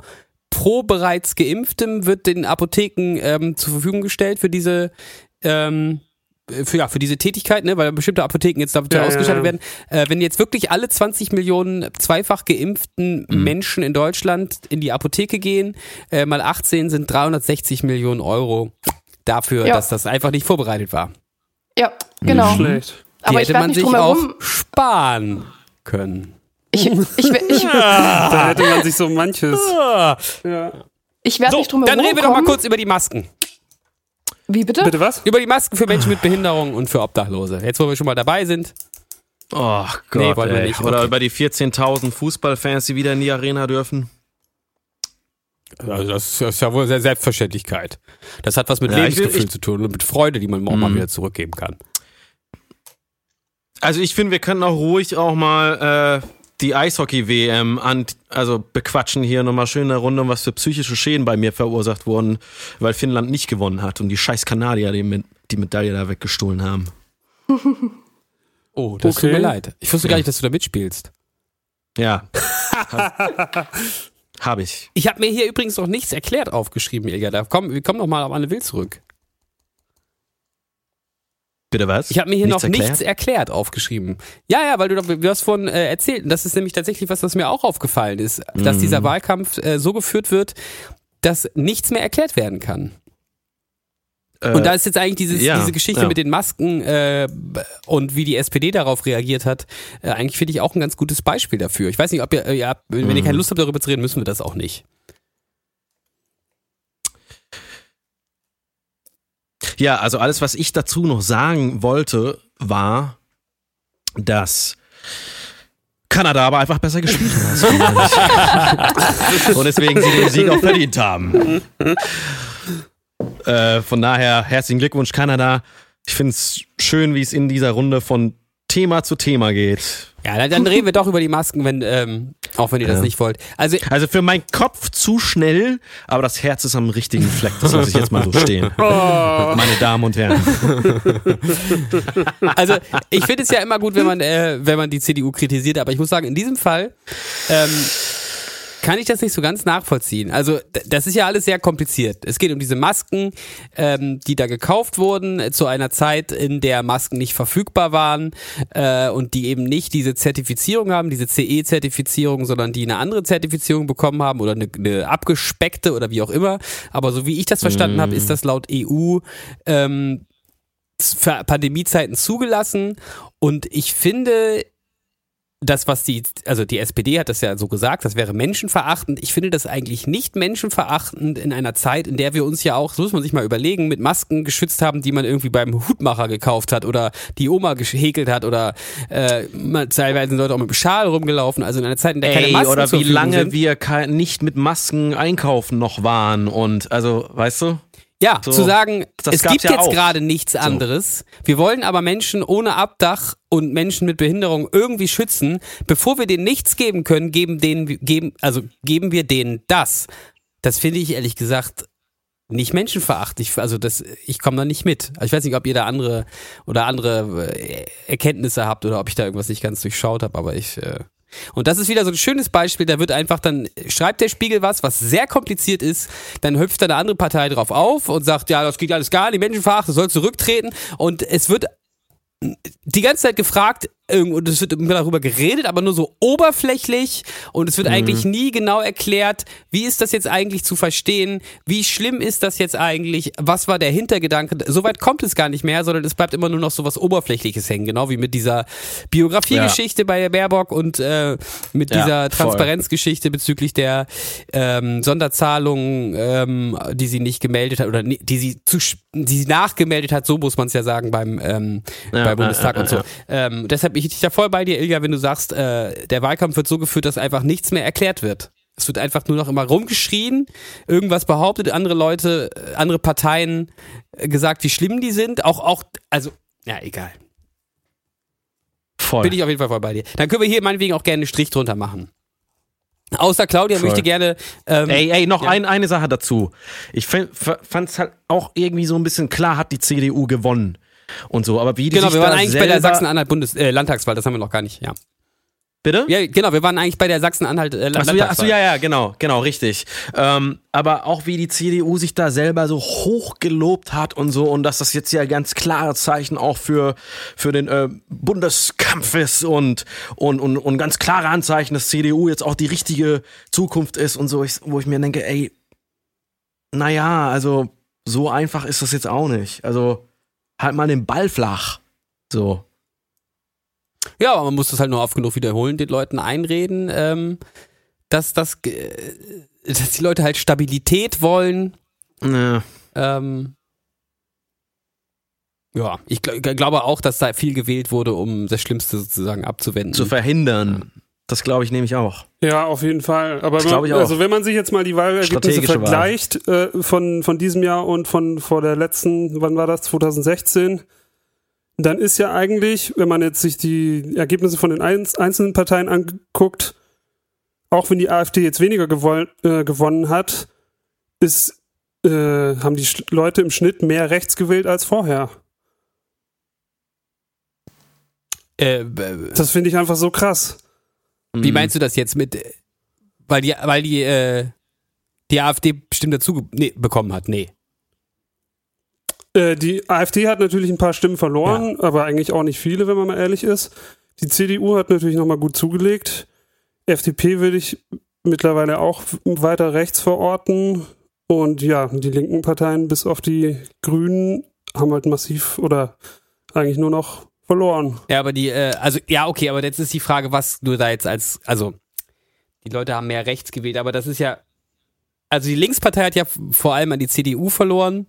pro bereits Geimpftem wird den Apotheken ähm, zur Verfügung gestellt für diese ähm, für, ja, für diese Tätigkeit, ne, weil bestimmte Apotheken jetzt dafür Ja, ja, ausgestattet ja. werden. Äh, wenn jetzt wirklich alle 20 Millionen zweifach geimpften Menschen in Deutschland in die Apotheke gehen, äh, mal 18 sind 360 Millionen Euro dafür, Ja. dass das einfach nicht vorbereitet war. Ja, genau. Schlecht. Die Aber hätte man nicht sich auch sparen können. Ich, ich, ich, ich, Da hätte man sich so manches. Ja. ich werde So, nicht drum dann herum reden wir doch mal kurz über die Masken. Wie bitte? Bitte was? Über die Masken für Menschen mit Behinderung und für Obdachlose. Jetzt, wo wir schon mal dabei sind. Oh Gott, Nee, wollen wir ey. nicht. Oder Okay. über die 14.000 Fußballfans, die wieder in die Arena dürfen. Also das ist ja wohl sehr Selbstverständlichkeit. Das hat was mit Ja, Lebensgefühl ich- zu tun und mit Freude, die man auch mal wieder zurückgeben kann. Also ich finde, wir können auch ruhig auch mal äh, die Eishockey-WM an, also bequatschen hier nochmal schön eine Runde, was für psychische Schäden bei mir verursacht wurden, weil Finnland nicht gewonnen hat und die scheiß Kanadier die, mit, die Medaille da weggestohlen haben. Oh, das Okay. tut mir leid. Ich wusste gar nicht, dass du da mitspielst. Ja. Habe ich. Ich habe mir hier übrigens noch nichts erklärt aufgeschrieben, Ilja. Da komm, wir kommen noch mal auf Anne Will zurück. Bitte was? Ich habe mir hier Nichts noch erklärt? nichts erklärt aufgeschrieben. Ja, ja, weil du, doch- du hast vorhin äh, erzählt. Und das ist nämlich tatsächlich was, was mir auch aufgefallen ist, dass Mhm. dieser Wahlkampf äh, so geführt wird, dass nichts mehr erklärt werden kann. Äh, Und da ist jetzt eigentlich dieses, ja, diese Geschichte ja. mit den Masken äh, und wie die SPD darauf reagiert hat, äh, eigentlich finde ich auch ein ganz gutes Beispiel dafür. Ich weiß nicht, ob ihr, äh, ihr habt, wenn Mhm. ihr keine Lust habt, darüber zu reden, müssen wir das auch nicht. Ja, also alles, was ich dazu noch sagen wollte, war, dass Kanada aber einfach besser gespielt hat. Und deswegen sie den Sieg auch verdient haben. Äh, von daher herzlichen Glückwunsch, Kanada. Ich finde es schön, wie es in dieser Runde von Thema zu Thema geht. Ja, dann, reden wir doch über die Masken, wenn, ähm, auch wenn ihr das nicht wollt. Also, Also für meinen Kopf zu schnell, aber das Herz ist am richtigen Fleck. Das lasse ich jetzt mal so stehen. Meine Damen und Herren. also ich finde es ja immer gut, wenn man, äh, wenn man die CDU kritisiert, aber ich muss sagen, in diesem Fall ähm, kann ich das nicht so ganz nachvollziehen. Also das ist ja alles sehr kompliziert. Es geht um diese Masken, ähm, die da gekauft wurden äh, zu einer Zeit, in der Masken nicht verfügbar waren äh, und die eben nicht diese Zertifizierung haben, diese CE-Zertifizierung, sondern die eine andere Zertifizierung bekommen haben oder eine, eine abgespeckte oder wie auch immer. Aber so wie ich das verstanden habe, ist das laut EU ähm, für Pandemiezeiten zugelassen und ich finde das, was die, also die SPD hat das ja so gesagt, das wäre menschenverachtend. Ich finde das eigentlich nicht menschenverachtend in einer Zeit, in der wir uns ja auch, so muss man sich mal überlegen, mit Masken geschützt haben, die man irgendwie beim Hutmacher gekauft hat oder die Oma gehäkelt hat oder äh, teilweise sind Leute auch mit dem Schal rumgelaufen. Also in einer Zeit, in der keine Ey, Masken oder wie lange sind. wir nicht mit Masken einkaufen noch waren und also, weißt du? Ja, So, zu sagen, es gibt ja jetzt auch. gerade nichts anderes. Wir wollen aber Menschen ohne Abdach und Menschen mit Behinderung irgendwie schützen. Bevor wir denen nichts geben können, geben denen, geben, also geben wir denen das. Das finde ich ehrlich gesagt nicht menschenverachtend. Ich, also das, ich komme da nicht mit. Also Ich weiß nicht, ob ihr da andere oder andere äh, Erkenntnisse habt oder ob ich da irgendwas nicht ganz durchschaut habe, aber ich. Äh, und das ist wieder so ein schönes Beispiel, da wird einfach dann, schreibt der Spiegel was, was sehr kompliziert ist, dann hüpft da eine andere Partei drauf auf und sagt, ja, das geht alles gar nicht, Menschenveracht, das soll zurücktreten. Und es wird die ganze Zeit gefragt und es wird immer darüber geredet, aber nur so oberflächlich. Und es wird eigentlich nie genau erklärt, wie ist das jetzt eigentlich zu verstehen, wie schlimm ist das jetzt eigentlich, was war der Hintergedanke, soweit kommt es gar nicht mehr, sondern es bleibt immer nur noch so was Oberflächliches hängen, genau wie mit dieser Biografiegeschichte bei Berbock und äh, mit Ja, dieser. Transparenzgeschichte bezüglich der ähm, Sonderzahlungen, ähm, die sie nicht gemeldet hat oder die sie zu, sch- die nachgemeldet hat, so muss man es ja sagen beim ähm, Ja, beim Bundestag ja, und so. ja, Ähm, deshalb bin ich da voll bei dir, Ilja, wenn du sagst, äh, der Wahlkampf wird so geführt, dass einfach nichts mehr erklärt wird. Es wird einfach nur noch immer rumgeschrien, irgendwas behauptet, andere Leute, äh, andere Parteien äh, gesagt, wie schlimm die sind. Auch, auch, also, ja, egal. Voll. Bin ich auf jeden Fall voll bei dir. Dann können wir hier meinetwegen auch gerne einen Strich drunter machen. Außer Claudia Voll. möchte gerne. Ähm, Ey, ey, noch Ja. ein, eine Sache dazu. Ich fand es halt auch irgendwie so ein bisschen klar, hat die CDU gewonnen und so. Aber wie die genau, sich wir waren da eigentlich bei der selber- Sachsen-Anhalt Bundes äh, Landtagswahl, das haben wir noch gar nicht, ja. Bitte? Ja, genau, wir waren eigentlich bei der Sachsen-Anhalt äh, Achso, ja, achso, ja, ja, genau, genau, richtig. Ähm, aber auch wie die CDU sich da selber so hoch gelobt hat und so und dass das jetzt ja ganz klare Zeichen auch für, für den äh, Bundeskampf ist und, und, und, und ganz klare Anzeichen, dass CDU jetzt auch die richtige Zukunft ist und so, ich, wo ich mir denke, ey, naja, also so einfach ist das jetzt auch nicht. Also halt mal den Ball flach. So. Ja, aber man muss das halt nur oft genug wiederholen, den Leuten einreden, ähm, dass, das, äh, dass die Leute halt Stabilität wollen. Ja. Ähm, ja, ich gl glaube auch, dass da viel gewählt wurde, um das Schlimmste sozusagen abzuwenden. Zu verhindern. Das glaube ich nämlich auch. Ja, auf jeden Fall. Aber man, glaub ich auch. also wenn man sich jetzt mal die Wahlergebnisse vergleicht äh, von, von diesem Jahr und von vor der letzten, wann war das, 2016, dann ist ja eigentlich, wenn man jetzt sich die Ergebnisse von den einz- einzelnen Parteien anguckt, auch wenn die AfD jetzt weniger gewoll, äh, gewonnen hat, ist, äh, haben die Leute im Schnitt mehr rechts gewählt als vorher. äh, Das finde ich einfach so krass. wie meinst du das jetzt mit, äh, weil die, weil die, äh, die AfD bestimmt dazu nee, bekommen hat? Nee. Äh, die AfD hat natürlich ein paar Stimmen verloren, aber eigentlich auch nicht viele, wenn man mal ehrlich ist. Die CDU hat natürlich nochmal gut zugelegt. FDP würde ich mittlerweile auch weiter rechts verorten. Und ja, die linken Parteien bis auf die Grünen haben halt massiv oder eigentlich nur noch verloren. Ja, aber die, äh, also, ja, okay, aber jetzt ist die Frage, was du da jetzt als, also, die Leute haben mehr rechts gewählt, aber das ist ja, also die Linkspartei hat ja vor allem an die CDU verloren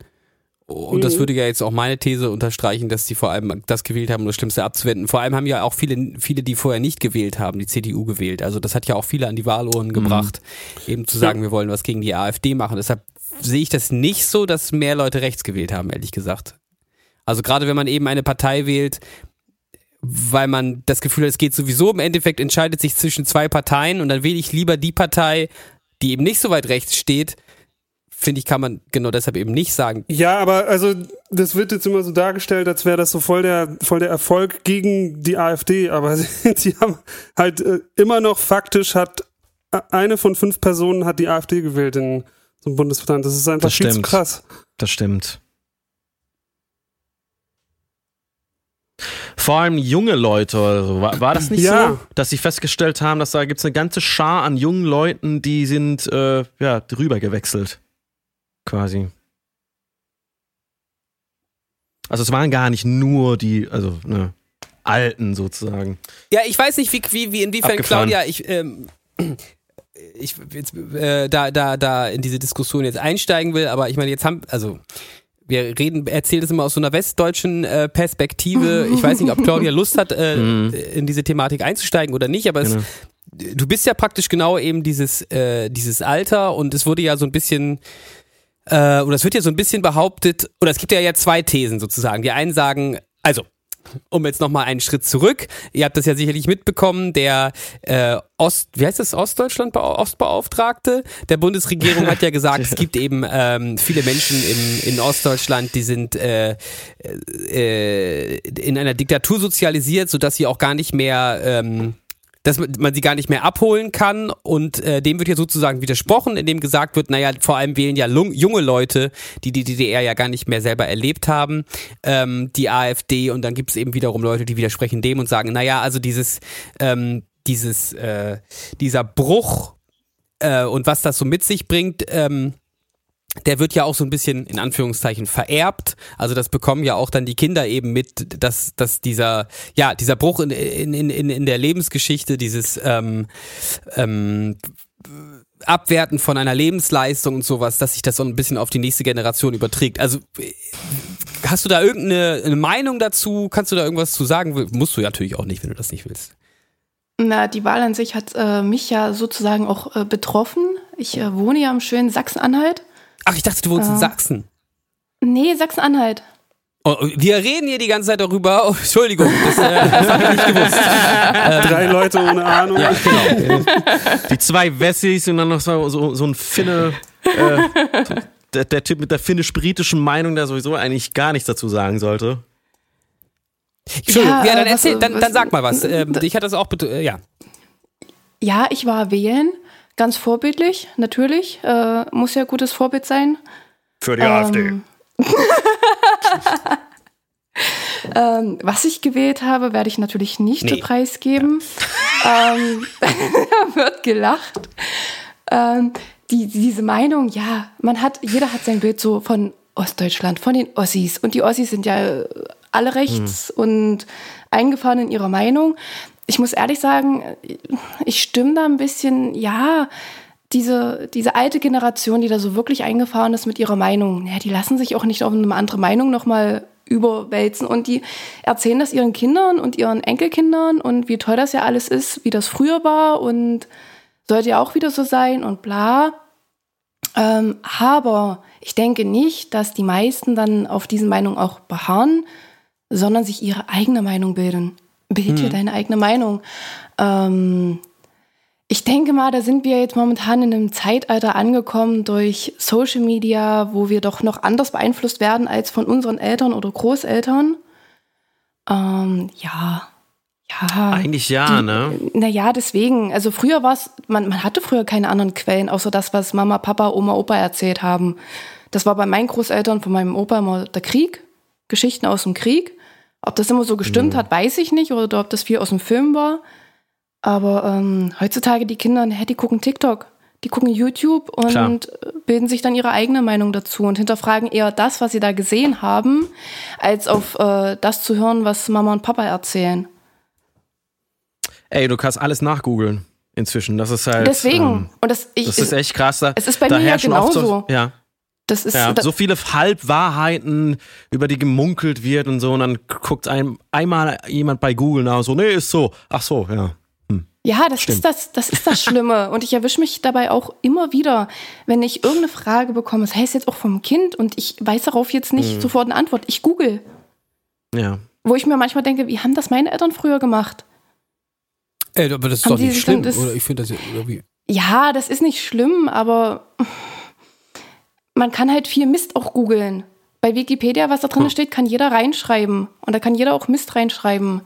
Und das würde ja jetzt auch meine These unterstreichen, dass die vor allem das gewählt haben, um das Schlimmste abzuwenden. Vor allem haben ja auch viele, viele, die vorher nicht gewählt haben, die CDU gewählt. Also das hat ja auch viele an die Wahlohren gebracht, mhm. eben zu sagen, wir wollen was gegen die AfD machen. Deshalb sehe ich das nicht so, dass mehr Leute rechts gewählt haben, ehrlich gesagt. Also gerade wenn man eben eine Partei wählt, weil man das Gefühl hat, es geht sowieso im Endeffekt entscheidet sich zwischen zwei Parteien und dann wähle ich lieber die Partei, die eben nicht so weit rechts steht, finde ich, kann man genau deshalb eben nicht sagen. Ja, aber also das wird jetzt immer so dargestellt, als wäre das so voll der, voll der Erfolg gegen die AfD, aber sie, haben halt äh, immer noch faktisch hat äh, eine von fünf Personen hat die AfD gewählt in so einem Bundesland. Das ist einfach das viel stimmt. zu krass. Das stimmt. Vor allem junge Leute oder War, war das nicht ja. so, dass sie festgestellt haben, dass da gibt es eine ganze Schar an jungen Leuten, die sind äh, ja, drüber gewechselt? Quasi. Also es waren gar nicht nur die, also ne, Alten sozusagen. Ja, ich weiß nicht, wie, wie, wie inwiefern Abgefahren. Claudia, ich, ähm, ich jetzt, äh, da, da, da in diese Diskussion jetzt einsteigen will, aber ich meine, jetzt haben, also wir reden, erzählt es immer aus so einer westdeutschen äh, Perspektive. Ich weiß nicht, ob Claudia Lust hat, äh, mhm. in diese Thematik einzusteigen oder nicht, aber genau. es, du bist ja praktisch genau eben dieses, äh, dieses Alter und es wurde ja so ein bisschen äh, oder es wird ja so ein bisschen behauptet, oder es gibt ja ja zwei Thesen sozusagen. Die einen sagen, also, um jetzt nochmal einen Schritt zurück, ihr habt das ja sicherlich mitbekommen, der äh, Ost, wie heißt das, Ostdeutschland Ostbeauftragte der Bundesregierung hat ja gesagt, es gibt eben ähm, viele Menschen im, in Ostdeutschland, die sind äh, äh, in einer Diktatur sozialisiert, sodass sie auch gar nicht mehr ähm, dass man sie gar nicht mehr abholen kann und äh, dem wird ja sozusagen widersprochen, indem gesagt wird, naja, vor allem wählen ja junge Leute, die die DDR ja gar nicht mehr selber erlebt haben, ähm, die AfD und dann gibt es eben wiederum Leute, die widersprechen dem und sagen, naja, also dieses, ähm, dieses, äh, dieser Bruch äh, und was das so mit sich bringt, ähm, der wird ja auch so ein bisschen in Anführungszeichen vererbt. Also das bekommen ja auch dann die Kinder eben mit, dass, dass dieser, ja, dieser Bruch in, in, in, in der Lebensgeschichte, dieses ähm, ähm, Abwerten von einer Lebensleistung und sowas, dass sich das so ein bisschen auf die nächste Generation überträgt. Also hast du da irgendeine Meinung dazu? Kannst du da irgendwas zu sagen? Musst du ja natürlich auch nicht, wenn du das nicht willst. Na, die Wahl an sich hat äh, mich ja sozusagen auch äh, betroffen. Ich äh, wohne ja im schönen Sachsen-Anhalt Ach, ich dachte, du wohnst äh, in Sachsen. Nee, Sachsen-Anhalt. Oh, wir reden hier die ganze Zeit darüber. Oh, Entschuldigung, das, äh, das habe ich nicht gewusst. Ähm, Drei Leute ohne Ahnung. Ja, genau. Die zwei Wessis und dann noch so, so, so ein Finne. Äh, der, der, Typ mit der finnisch-britischen Meinung, der sowieso eigentlich gar nichts dazu sagen sollte. Entschuldigung, ja, ja dann, erzähl, was, dann, dann sag mal was. Ähm, ich hatte das auch, äh, ja. Ja, ich war wählen Ganz vorbildlich, natürlich. Äh, muss ja gutes Vorbild sein. Für die ähm, AfD. ähm, was ich gewählt habe, werde ich natürlich nicht nee. preisgeben. Ja. ähm, wird gelacht. Ähm, die, diese Meinung, ja, man hat, jeder hat sein Bild so von Ostdeutschland, von den Ossis. Und die Ossis sind ja alle rechts hm. und eingefahren in ihrer Meinung ich muss ehrlich sagen, ich stimme da ein bisschen, ja, diese, diese alte Generation, die da so wirklich eingefahren ist mit ihrer Meinung, ja, die lassen sich auch nicht auf eine andere Meinung nochmal überwälzen und die erzählen das ihren Kindern und ihren Enkelkindern und wie toll das ja alles ist, wie das früher war und sollte ja auch wieder so sein und bla. Ähm, aber ich denke nicht, dass die meisten dann auf diesen Meinungen auch beharren, sondern sich ihre eigene Meinung bilden. Dir hm. deine eigene Meinung. Ähm, ich denke mal, da sind wir jetzt momentan in einem Zeitalter angekommen durch Social Media, wo wir doch noch anders beeinflusst werden als von unseren Eltern oder Großeltern. Ähm, ja. Ja. Eigentlich ja, die, ne? Naja, deswegen. Also früher war es, man, man hatte früher keine anderen Quellen, außer das, was Mama, Papa, Oma, Opa erzählt haben. Das war bei meinen Großeltern von meinem Opa immer der Krieg, Geschichten aus dem Krieg. Ob das immer so gestimmt mhm. hat, weiß ich nicht, oder ob das viel aus dem Film war. Aber ähm, heutzutage die Kinder, die gucken TikTok, die gucken YouTube und Klar. bilden sich dann ihre eigene Meinung dazu und hinterfragen eher das, was sie da gesehen haben, als auf äh, das zu hören, was Mama und Papa erzählen. Ey, du kannst alles nachgoogeln inzwischen. Das ist halt. Deswegen. Ähm, und das, ich, das ist echt krass. es ist bei mir ja genauso. So, ja. Das ist Ja, das, so viele Halbwahrheiten, über die gemunkelt wird und so, und dann guckt ein, einmal jemand bei Google nach und so, nee, ist so. Ach so, ja. Ja, das Stimmt. ist das, das ist das Schlimme. Und ich erwische mich dabei auch immer wieder, wenn ich irgendeine Frage bekomme, das heißt jetzt auch vom Kind und ich weiß darauf jetzt nicht Mhm. sofort eine Antwort. Ich google, Ja. wo ich mir manchmal denke, wie haben das meine Eltern früher gemacht? Ey, aber das ist Haben doch nicht schlimm. das- Oder ich finde das irgendwie. Ja, das ist nicht schlimm, aber man kann halt viel Mist auch googeln. Bei Wikipedia, was da drin steht, kann jeder reinschreiben. Und da kann jeder auch Mist reinschreiben.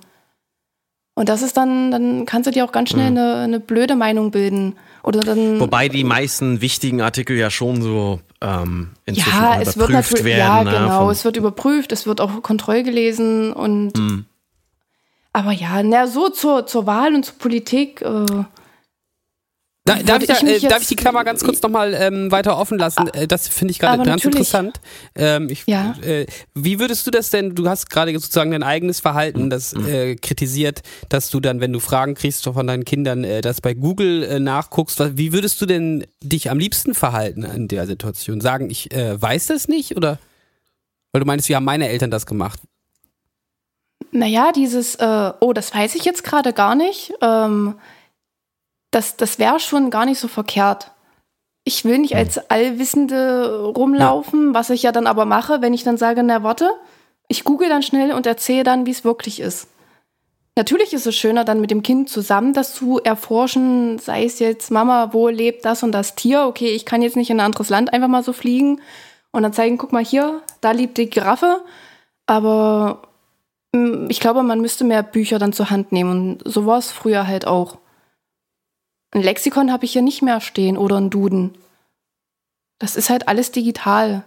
Und das ist dann, dann kannst du dir auch ganz schnell eine, eine blöde Meinung bilden. Oder dann. Wobei die meisten wichtigen Artikel ja schon so ähm, inzwischen ja, es wird natürlich, werden. ja, ne, genau, es wird überprüft, es wird auch Kontroll gelesen und. Hm. Aber ja, na, so zur, zur Wahl und zur Politik. Äh, Da, darf, ich, da, ich äh, darf ich die Klammer ganz kurz nochmal ähm, weiter offen lassen? Äh, das finde ich gerade ganz natürlich. interessant. Ähm, ich, Ja. äh, wie würdest du das denn, du hast gerade sozusagen dein eigenes Verhalten, das äh, kritisiert, dass du dann, wenn du Fragen kriegst von deinen Kindern, äh, das bei Google äh, nachguckst. Was, wie würdest du denn dich am liebsten verhalten in der Situation? Sagen, ich äh, weiß das nicht? Oder? Weil du meinst, wie haben meine Eltern das gemacht? Naja, dieses, äh, oh, das weiß ich jetzt gerade gar nicht. Ähm, das das wäre schon gar nicht so verkehrt. Ich will nicht als Allwissende rumlaufen, was ich ja dann aber mache, wenn ich dann sage, na warte, ich google dann schnell und erzähle dann, wie es wirklich ist. Natürlich ist es schöner, dann mit dem Kind zusammen das zu erforschen, sei es jetzt, Mama, wo lebt das und das Tier? Okay, ich kann jetzt nicht in ein anderes Land einfach mal so fliegen und dann zeigen, guck mal hier, da lebt die Giraffe. Aber Mm, Ich glaube, man müsste mehr Bücher dann zur Hand nehmen. Und so war es früher halt auch. Ein Lexikon habe ich hier nicht mehr stehen oder ein Duden. Das ist halt alles digital.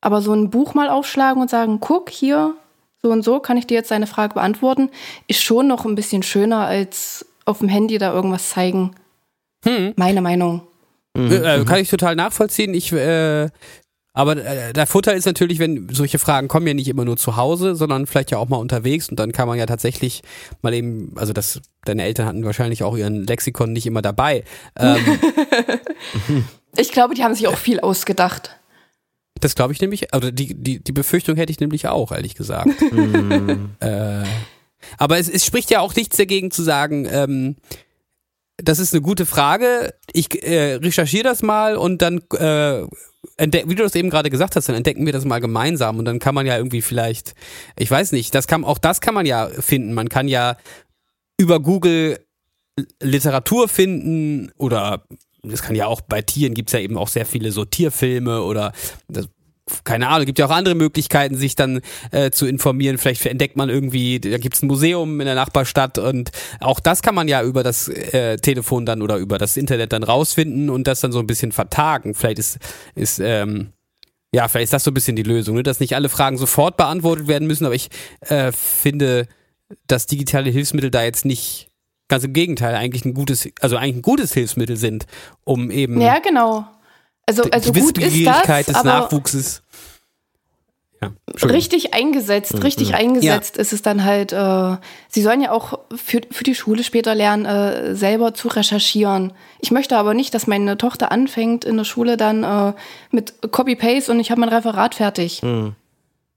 Aber so ein Buch mal aufschlagen und sagen, guck hier, so und so kann ich dir jetzt deine Frage beantworten, ist schon noch ein bisschen schöner als auf dem Handy da irgendwas zeigen. Hm. Meine Meinung. Mhm. Äh, kann ich total nachvollziehen. Ich, äh, aber äh, der Vorteil ist natürlich, wenn solche Fragen kommen ja nicht immer nur zu Hause, sondern vielleicht ja auch mal unterwegs und dann kann man ja tatsächlich mal eben, also das, deine Eltern hatten wahrscheinlich auch ihren Lexikon nicht immer dabei. Ähm, Ich glaube, die haben sich auch viel ausgedacht. das glaube ich nämlich, also die, die, die Befürchtung hätte ich nämlich auch, ehrlich gesagt. äh, aber es, es spricht ja auch nichts dagegen zu sagen, ähm, das ist eine gute Frage. Ich äh, recherchiere das mal und dann, äh, entdeck, wie du das eben gerade gesagt hast, dann entdecken wir das mal gemeinsam und dann kann man ja irgendwie vielleicht, ich weiß nicht, das kann auch das kann man ja finden. Man kann ja über Google Literatur finden oder das kann ja auch bei Tieren gibt's ja eben auch sehr viele so Tierfilme oder das, keine Ahnung, gibt ja auch andere Möglichkeiten, sich dann äh, zu informieren. Vielleicht entdeckt man irgendwie, da gibt's ein Museum in der Nachbarstadt und auch das kann man ja über das äh, Telefon dann oder über das Internet dann rausfinden und das dann so ein bisschen vertagen. Vielleicht ist, ist ähm, ja, vielleicht ist das so ein bisschen die Lösung, ne? dass nicht alle Fragen sofort beantwortet werden müssen, aber ich äh, finde, dass digitale Hilfsmittel da jetzt nicht, ganz im Gegenteil, eigentlich ein gutes, also eigentlich ein gutes Hilfsmittel sind, um eben Ja, genau. Also, also die gut ist das, des aber Nachwuchses. Ja, richtig eingesetzt, richtig eingesetzt ist es dann halt, äh, sie sollen ja auch für, für die Schule später lernen, äh, selber zu recherchieren. Ich möchte aber nicht, dass meine Tochter anfängt in der Schule dann äh, mit Copy-Paste und ich habe mein Referat fertig.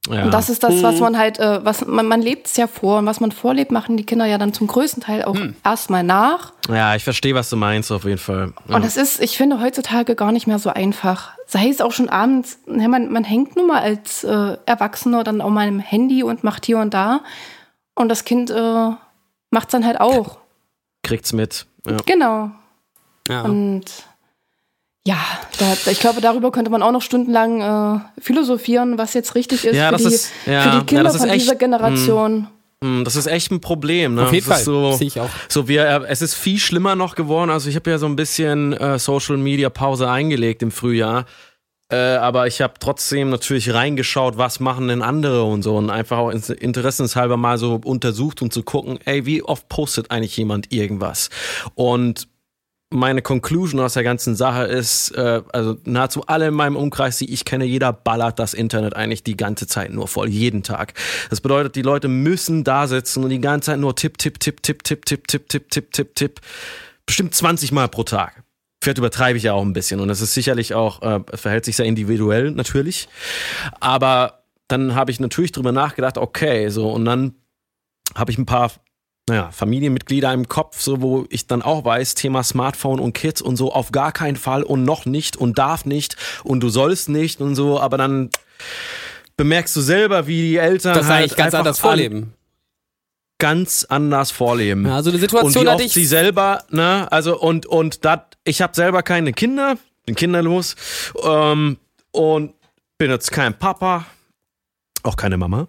Ja. Und das ist das, was man halt, äh, was man, man lebt es ja vor und was man vorlebt, machen die Kinder ja dann zum größten Teil auch erstmal nach. ja, ich verstehe, was du meinst, auf jeden Fall. Ja. Und das ist, ich finde, heutzutage gar nicht mehr so einfach. Sei es auch schon abends, ja, man, man hängt nun mal als äh, Erwachsener dann auch mal im Handy und macht hier und da. Und das Kind äh, macht es dann halt auch. Kriegt's mit. Ja. Genau. Ja. Und ja, da, ich glaube, darüber könnte man auch noch stundenlang äh, philosophieren, was jetzt richtig ist, Ja, für, das die, ist- ja, für ja, die Kinder das ist von echt- dieser Generation. Hm, Das ist echt ein Problem. Ne? Auf jeden das Fall, Ist so, sehe ich auch. So wir, äh, es ist viel schlimmer noch geworden. Also ich habe ja so ein bisschen äh, Social Media Pause eingelegt im Frühjahr. Äh, aber ich habe trotzdem natürlich reingeschaut, was machen denn andere und so und einfach auch interessenshalber mal so untersucht, um zu gucken, ey, wie oft postet eigentlich jemand irgendwas? Und meine Conclusion aus der ganzen Sache ist, äh, also nahezu alle in meinem Umkreis, die ich kenne, jeder ballert das Internet eigentlich die ganze Zeit nur voll, jeden Tag. Das bedeutet, die Leute müssen da sitzen und die ganze Zeit nur tipp, tipp, tipp, tipp, tipp, tipp, tipp, tipp, tipp, tipp, tipp. Bestimmt 20 Mal pro Tag. Vielleicht übertreibe ich ja auch ein bisschen und es ist sicherlich auch, äh, verhält sich sehr individuell natürlich. Aber dann habe ich natürlich drüber nachgedacht, okay, so und dann habe ich ein paar naja, Familienmitglieder im Kopf, so wo ich dann auch weiß, Thema Smartphone und Kids und so auf gar keinen Fall und noch nicht und darf nicht und du sollst nicht und so, aber dann bemerkst du selber, wie die Eltern das halt eigentlich ganz anders vorleben. Ganz anders vorleben. Ja, also eine und Situation wie hatte oft ich. sie selber, ne, also und und dat, ich habe selber keine Kinder, bin kinderlos ähm, und bin jetzt kein Papa, auch keine Mama,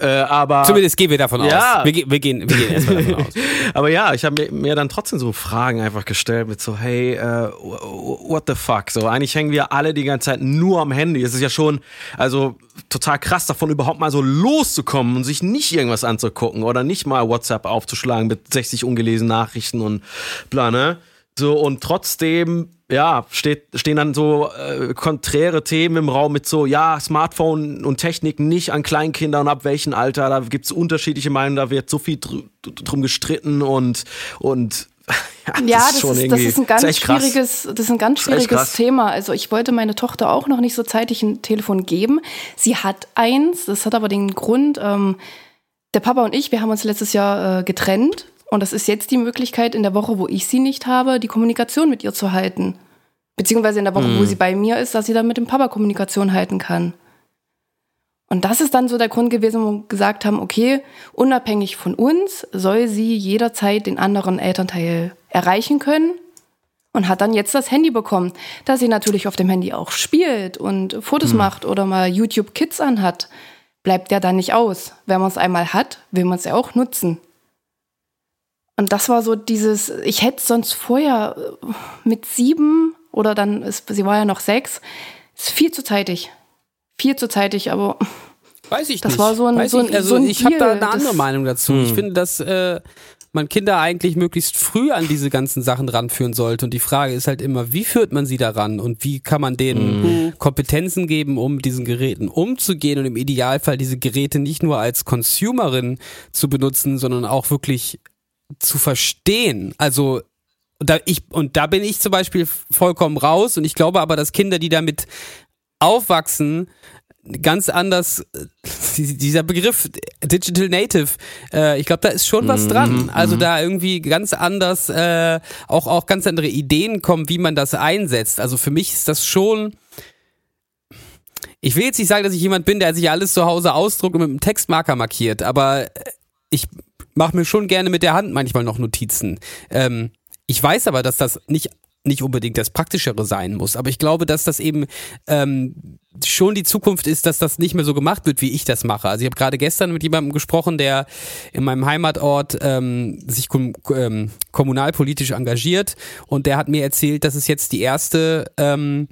äh, aber Zumindest gehen wir davon Ja. aus. Wir, wir gehen, wir gehen erstmal davon aus. aber ja, ich habe mir, mir dann trotzdem so Fragen einfach gestellt mit so, hey, äh, what the fuck? So, eigentlich hängen wir alle die ganze Zeit nur am Handy. Es ist ja schon, also total krass davon überhaupt mal so loszukommen und sich nicht irgendwas anzugucken oder nicht mal WhatsApp aufzuschlagen mit 60 ungelesenen Nachrichten und bla, ne? So, und trotzdem, ja, steht, stehen dann so äh, konträre Themen im Raum mit so, ja, Smartphone und Technik nicht an Kleinkinder und ab welchem Alter, da gibt's unterschiedliche Meinungen, da wird so viel dr drum gestritten und, und ja, Ja, das, schon ist, das irgendwie- ist ein ganz echt krass. schwieriges, das ist ein ganz Das ist schwieriges. Thema. Also ich wollte meine Tochter auch noch nicht so zeitig ein Telefon geben. Sie hat eins, das hat aber den Grund, ähm, der Papa und ich, wir haben uns letztes Jahr äh, getrennt und das ist jetzt die Möglichkeit in der Woche, wo ich sie nicht habe, die Kommunikation mit ihr zu halten. Beziehungsweise in der Woche, Mhm. wo sie bei mir ist, dass sie dann mit dem Papa Kommunikation halten kann. Und das ist dann so der Grund gewesen, wo wir gesagt haben, okay, unabhängig von uns soll sie jederzeit den anderen Elternteil erreichen können und hat dann jetzt das Handy bekommen. Da sie natürlich auf dem Handy auch spielt und Fotos macht oder mal YouTube Kids anhat, bleibt der dann nicht aus. Wenn man es einmal hat, will man es ja auch nutzen. Und das war so dieses, ich hätte sonst vorher äh, mit sieben oder dann, ist, sie war ja noch sechs, ist viel zu zeitig. Viel zu zeitig, aber Weiß ich Das nicht. war so ein- Weiß so ein- ich, also so ein ich habe da eine andere das- Meinung dazu. Ich finde, dass äh, man Kinder eigentlich möglichst früh an diese ganzen Sachen ranführen sollte. Und die Frage ist halt immer, wie führt man sie daran und wie kann man denen Kompetenzen geben, um mit diesen Geräten umzugehen und im Idealfall diese Geräte nicht nur als Consumerin zu benutzen, sondern auch wirklich zu verstehen. Also da ich und da bin ich zum Beispiel vollkommen raus und ich glaube aber, dass Kinder, die damit aufwachsen, ganz anders äh, dieser Begriff Digital Native, äh, ich glaube, da ist schon was dran. Also da irgendwie ganz anders, äh, auch auch ganz andere Ideen kommen, wie man das einsetzt. Also für mich ist das schon ich will jetzt nicht sagen, dass ich jemand bin, der sich alles zu Hause ausdruckt und mit einem Textmarker markiert, aber äh, ich mache mir schon gerne mit der Hand manchmal noch Notizen. Ähm, ich weiß aber, dass das nicht nicht unbedingt das Praktischere sein muss, aber ich glaube, dass das eben ähm, schon die Zukunft ist, dass das nicht mehr so gemacht wird, wie ich das mache. Also ich habe gerade gestern mit jemandem gesprochen, der in meinem Heimatort ähm, sich kom ähm, kommunalpolitisch engagiert und der hat mir erzählt, dass es jetzt die erste ähm,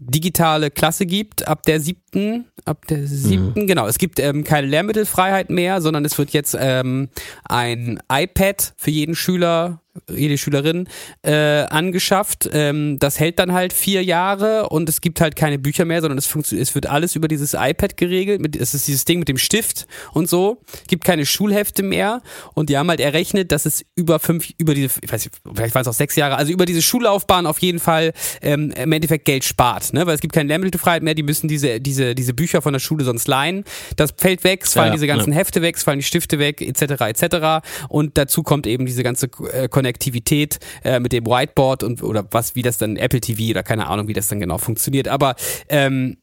digitale Klasse gibt ab der siebten, ab der siebten, genau. Es gibt ähm, keine Lehrmittelfreiheit mehr, sondern es wird jetzt ähm, ein iPad für jeden Schüler, jede Schülerin äh, angeschafft. Ähm, das hält dann halt vier Jahre und es gibt halt keine Bücher mehr, sondern es, funktioniert, es wird alles über dieses iPad geregelt. Mit, es ist dieses Ding mit dem Stift und so. Gibt keine Schulhefte mehr und die haben halt errechnet, dass es über fünf, über diese, ich weiß nicht, vielleicht waren es auch sechs Jahre, also über diese Schullaufbahn auf jeden Fall ähm, im Endeffekt Geld spart, ne? Weil es gibt keine Lehrmittelfreiheit mehr, die müssen diese, diese, diese Bücher von der Schule sonst leihen. Das fällt weg, es fallen Ja, diese ganzen Hefte weg, es fallen die Stifte weg, etc. etc. Und dazu kommt eben diese ganze äh, Konnektivität äh, mit dem Whiteboard und oder was, wie das dann Apple TV oder keine Ahnung, wie das dann genau funktioniert. Aber ähm,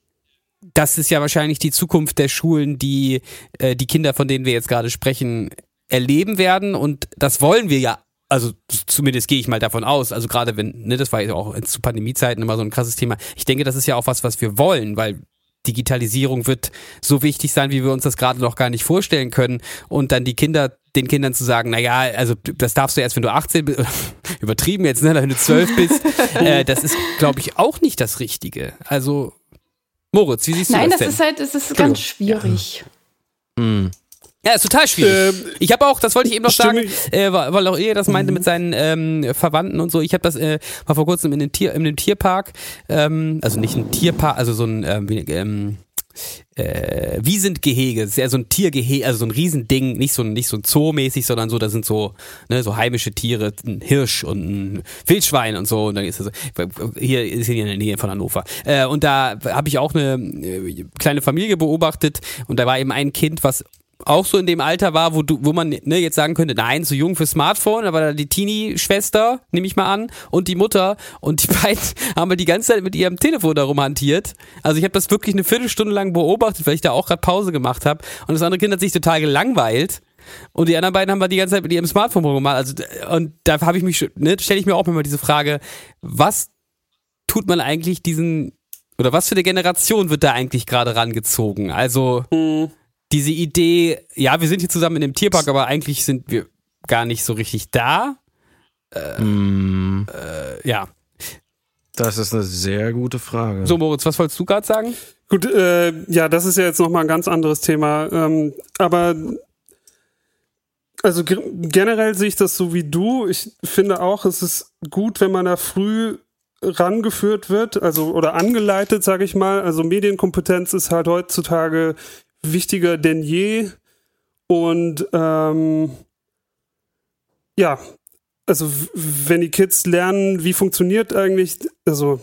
das ist ja wahrscheinlich die Zukunft der Schulen, die äh, die Kinder, von denen wir jetzt gerade sprechen, erleben werden. Und das wollen wir ja. Also zumindest gehe ich mal davon aus. Also gerade wenn, ne, das war ja auch zu Pandemiezeiten immer so ein krasses Thema. Ich denke, das ist ja auch was, was wir wollen, weil Digitalisierung wird so wichtig sein, wie wir uns das gerade noch gar nicht vorstellen können. Und dann die Kinder, den Kindern zu sagen, na ja, also das darfst du erst, wenn du 18 bist, übertrieben jetzt, ne, wenn du 12 bist, äh, das ist, glaube ich, auch nicht das Richtige. Also Moritz, wie siehst du Nein, das das denn? ist halt, es ist ganz schwierig. Ja, ist total schwierig. Ähm, ich habe auch, das wollte ich eben noch sagen, äh, weil auch ihr das meinte mit seinen ähm, Verwandten und so. Ich habe das äh, mal vor kurzem in den Tier, in dem Tierpark, ähm, also nicht ein Tierpark, also so ein ähm, wie- ähm, äh, Gehege? Das ist ja so ein Tiergehege, also so ein Riesending, nicht so, nicht so ein Zoo-mäßig, sondern so, da sind so, ne, so heimische Tiere, ein Hirsch und ein Wildschwein und so. Und dann ist das, hier ist hier in der Nähe von Hannover. Äh, und da habe ich auch eine äh, kleine Familie beobachtet und da war eben ein Kind, was auch so in dem Alter war, wo du, wo man ne, jetzt sagen könnte, nein, zu jung für Smartphone, aber die Teenie-Schwester, nehme ich mal an, und die Mutter und die beiden haben wir die ganze Zeit mit ihrem Telefon darum hantiert. Also ich habe das wirklich eine Viertelstunde lang beobachtet, weil ich da auch gerade Pause gemacht habe. Und das andere Kind hat sich total gelangweilt. Und die anderen beiden haben wir die ganze Zeit mit ihrem Smartphone rumgemacht. Also, und da habe ich mich, ne, stelle ich mir auch immer diese Frage, was tut man eigentlich diesen, oder was für eine Generation wird da eigentlich gerade rangezogen? Also, mhm diese Idee, ja, wir sind hier zusammen in dem Tierpark, aber eigentlich sind wir gar nicht so richtig da. Äh, mm. äh, ja. Das ist eine sehr gute Frage. So, Moritz, was wolltest du gerade sagen? Gut, äh, ja, das ist ja jetzt nochmal ein ganz anderes Thema. Ähm, aber also generell sehe ich das so wie du. Ich finde auch, es ist gut, wenn man da früh rangeführt wird, also oder angeleitet, sage ich mal. Also Medienkompetenz ist halt heutzutage wichtiger denn je. Und ähm, ja, also wenn die Kids lernen, wie funktioniert eigentlich, also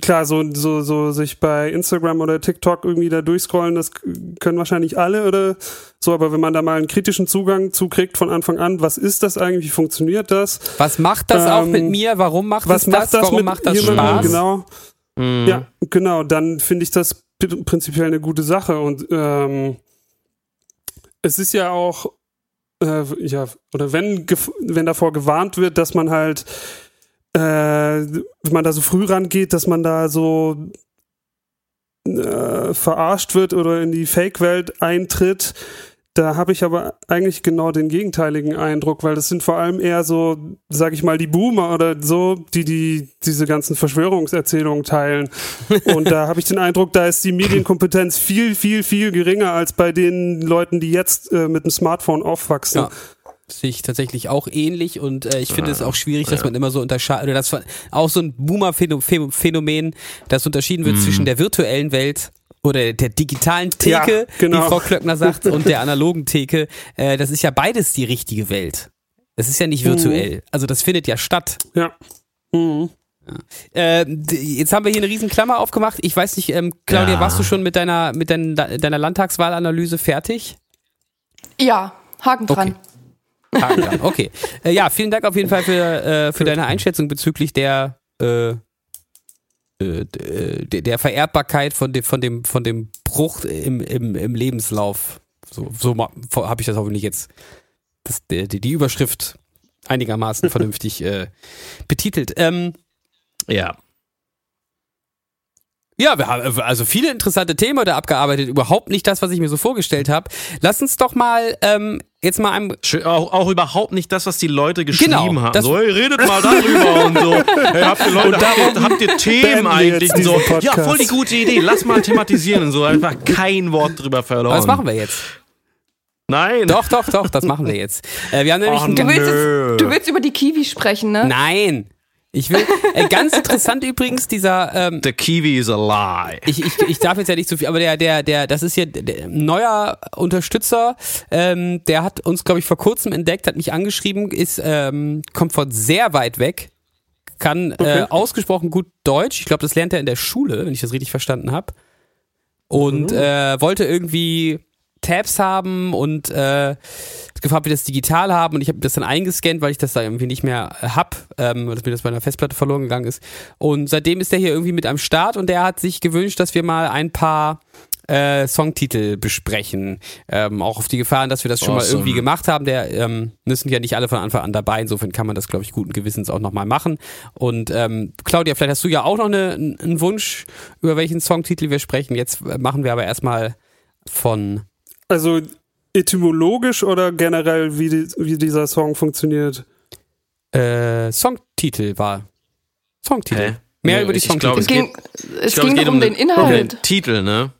klar, so, so, so sich bei Instagram oder TikTok irgendwie da durchscrollen, das können wahrscheinlich alle oder so, aber wenn man da mal einen kritischen Zugang zukriegt von Anfang an, was ist das eigentlich, wie funktioniert das? Was macht das ähm, auch mit ähm, mir? Warum macht was das? Macht das Warum macht das Spaß? Genau. Mhm. Ja, genau, dann finde ich das prinzipiell eine gute Sache und ähm, es ist ja auch, äh, ja, oder wenn, wenn davor gewarnt wird, dass man halt, äh, wenn man da so früh rangeht, dass man da so äh, verarscht wird oder in die Fake-Welt eintritt, da habe ich aber eigentlich genau den gegenteiligen Eindruck, weil das sind vor allem eher so, sag ich mal, die Boomer oder so, die, die diese ganzen Verschwörungserzählungen teilen. Und da habe ich den Eindruck, da ist die Medienkompetenz viel, viel, viel geringer als bei den Leuten, die jetzt äh, mit dem Smartphone aufwachsen. Ja sehe ich tatsächlich auch ähnlich und äh, ich finde es auch schwierig, dass man immer so unterscheidet, oder das auch so ein Boomer-Phänomen, dass unterschieden wird mm. zwischen der virtuellen Welt oder der digitalen Theke, ja, genau. wie Frau Klöckner sagt, und der analogen Theke, äh, das ist ja beides die richtige Welt. Es ist ja nicht virtuell. Mhm. Also das findet ja statt. Ja. Mhm. Äh, jetzt haben wir hier eine riesen Klammer aufgemacht. Ich weiß nicht, ähm, Claudia, ja. warst du schon mit deiner, mit dein, deiner Landtagswahlanalyse fertig? Ja, Haken dran. Okay. Haken dran, okay. Äh, ja, vielen Dank auf jeden Fall für, äh, für deine Einschätzung bezüglich der äh, der Vererbbarkeit von dem, von dem, von dem Bruch im, im, im Lebenslauf. So, so habe ich das hoffentlich jetzt das, die, die Überschrift einigermaßen vernünftig äh, betitelt. Ähm, ja. Ja, wir haben also viele interessante Themen da abgearbeitet. Überhaupt nicht das, was ich mir so vorgestellt habe. Lass uns doch mal ähm, jetzt mal einem. Auch, auch überhaupt nicht das, was die Leute geschrieben genau, haben. So, hey, redet mal darüber und so. Hey, habt ihr Leute, habt ihr, habt ihr Themen eigentlich? so, ja, voll die gute Idee. Lass mal thematisieren und so. Einfach kein Wort drüber verloren. Was machen wir jetzt? Nein. Doch, doch, doch, das machen wir jetzt. Äh, wir haben nämlich oh, du, willst jetzt, du willst über die Kiwi sprechen, ne? Nein. Ich will, äh, ganz interessant übrigens, dieser, ähm, The Kiwi is a lie. Ich, ich, ich darf jetzt ja nicht so viel, aber der, der, der, das ist hier der, neuer Unterstützer, ähm, der hat uns, glaube ich, vor kurzem entdeckt, hat mich angeschrieben, ist, ähm, kommt von sehr weit weg, kann äh, okay. äh, ausgesprochen gut Deutsch. Ich glaube, das lernt er in der Schule, wenn ich das richtig verstanden habe. Und mhm. äh, wollte irgendwie Tabs haben und äh, gefragt, wie das digital haben und ich habe das dann eingescannt, weil ich das da irgendwie nicht mehr hab, ähm, dass mir das bei einer Festplatte verloren gegangen ist. Und seitdem ist der hier irgendwie mit am Start und der hat sich gewünscht, dass wir mal ein paar äh, Songtitel besprechen. Ähm, auch auf die Gefahren, dass wir das schon awesome. mal irgendwie gemacht haben. Der ähm, müssen ja nicht alle von Anfang an dabei. Insofern kann man das, glaube ich, guten Gewissens auch nochmal machen. Und ähm, Claudia, vielleicht hast du ja auch noch eine, einen Wunsch, über welchen Songtitel wir sprechen. Jetzt machen wir aber erstmal von also etymologisch oder generell, wie, die, wie dieser Song funktioniert? Äh, Songtitel war. Songtitel. Hä? Mehr Nö, über die Songtitel. Es ging, es ging, es ging um den Inhalt. Um den Titel, ne?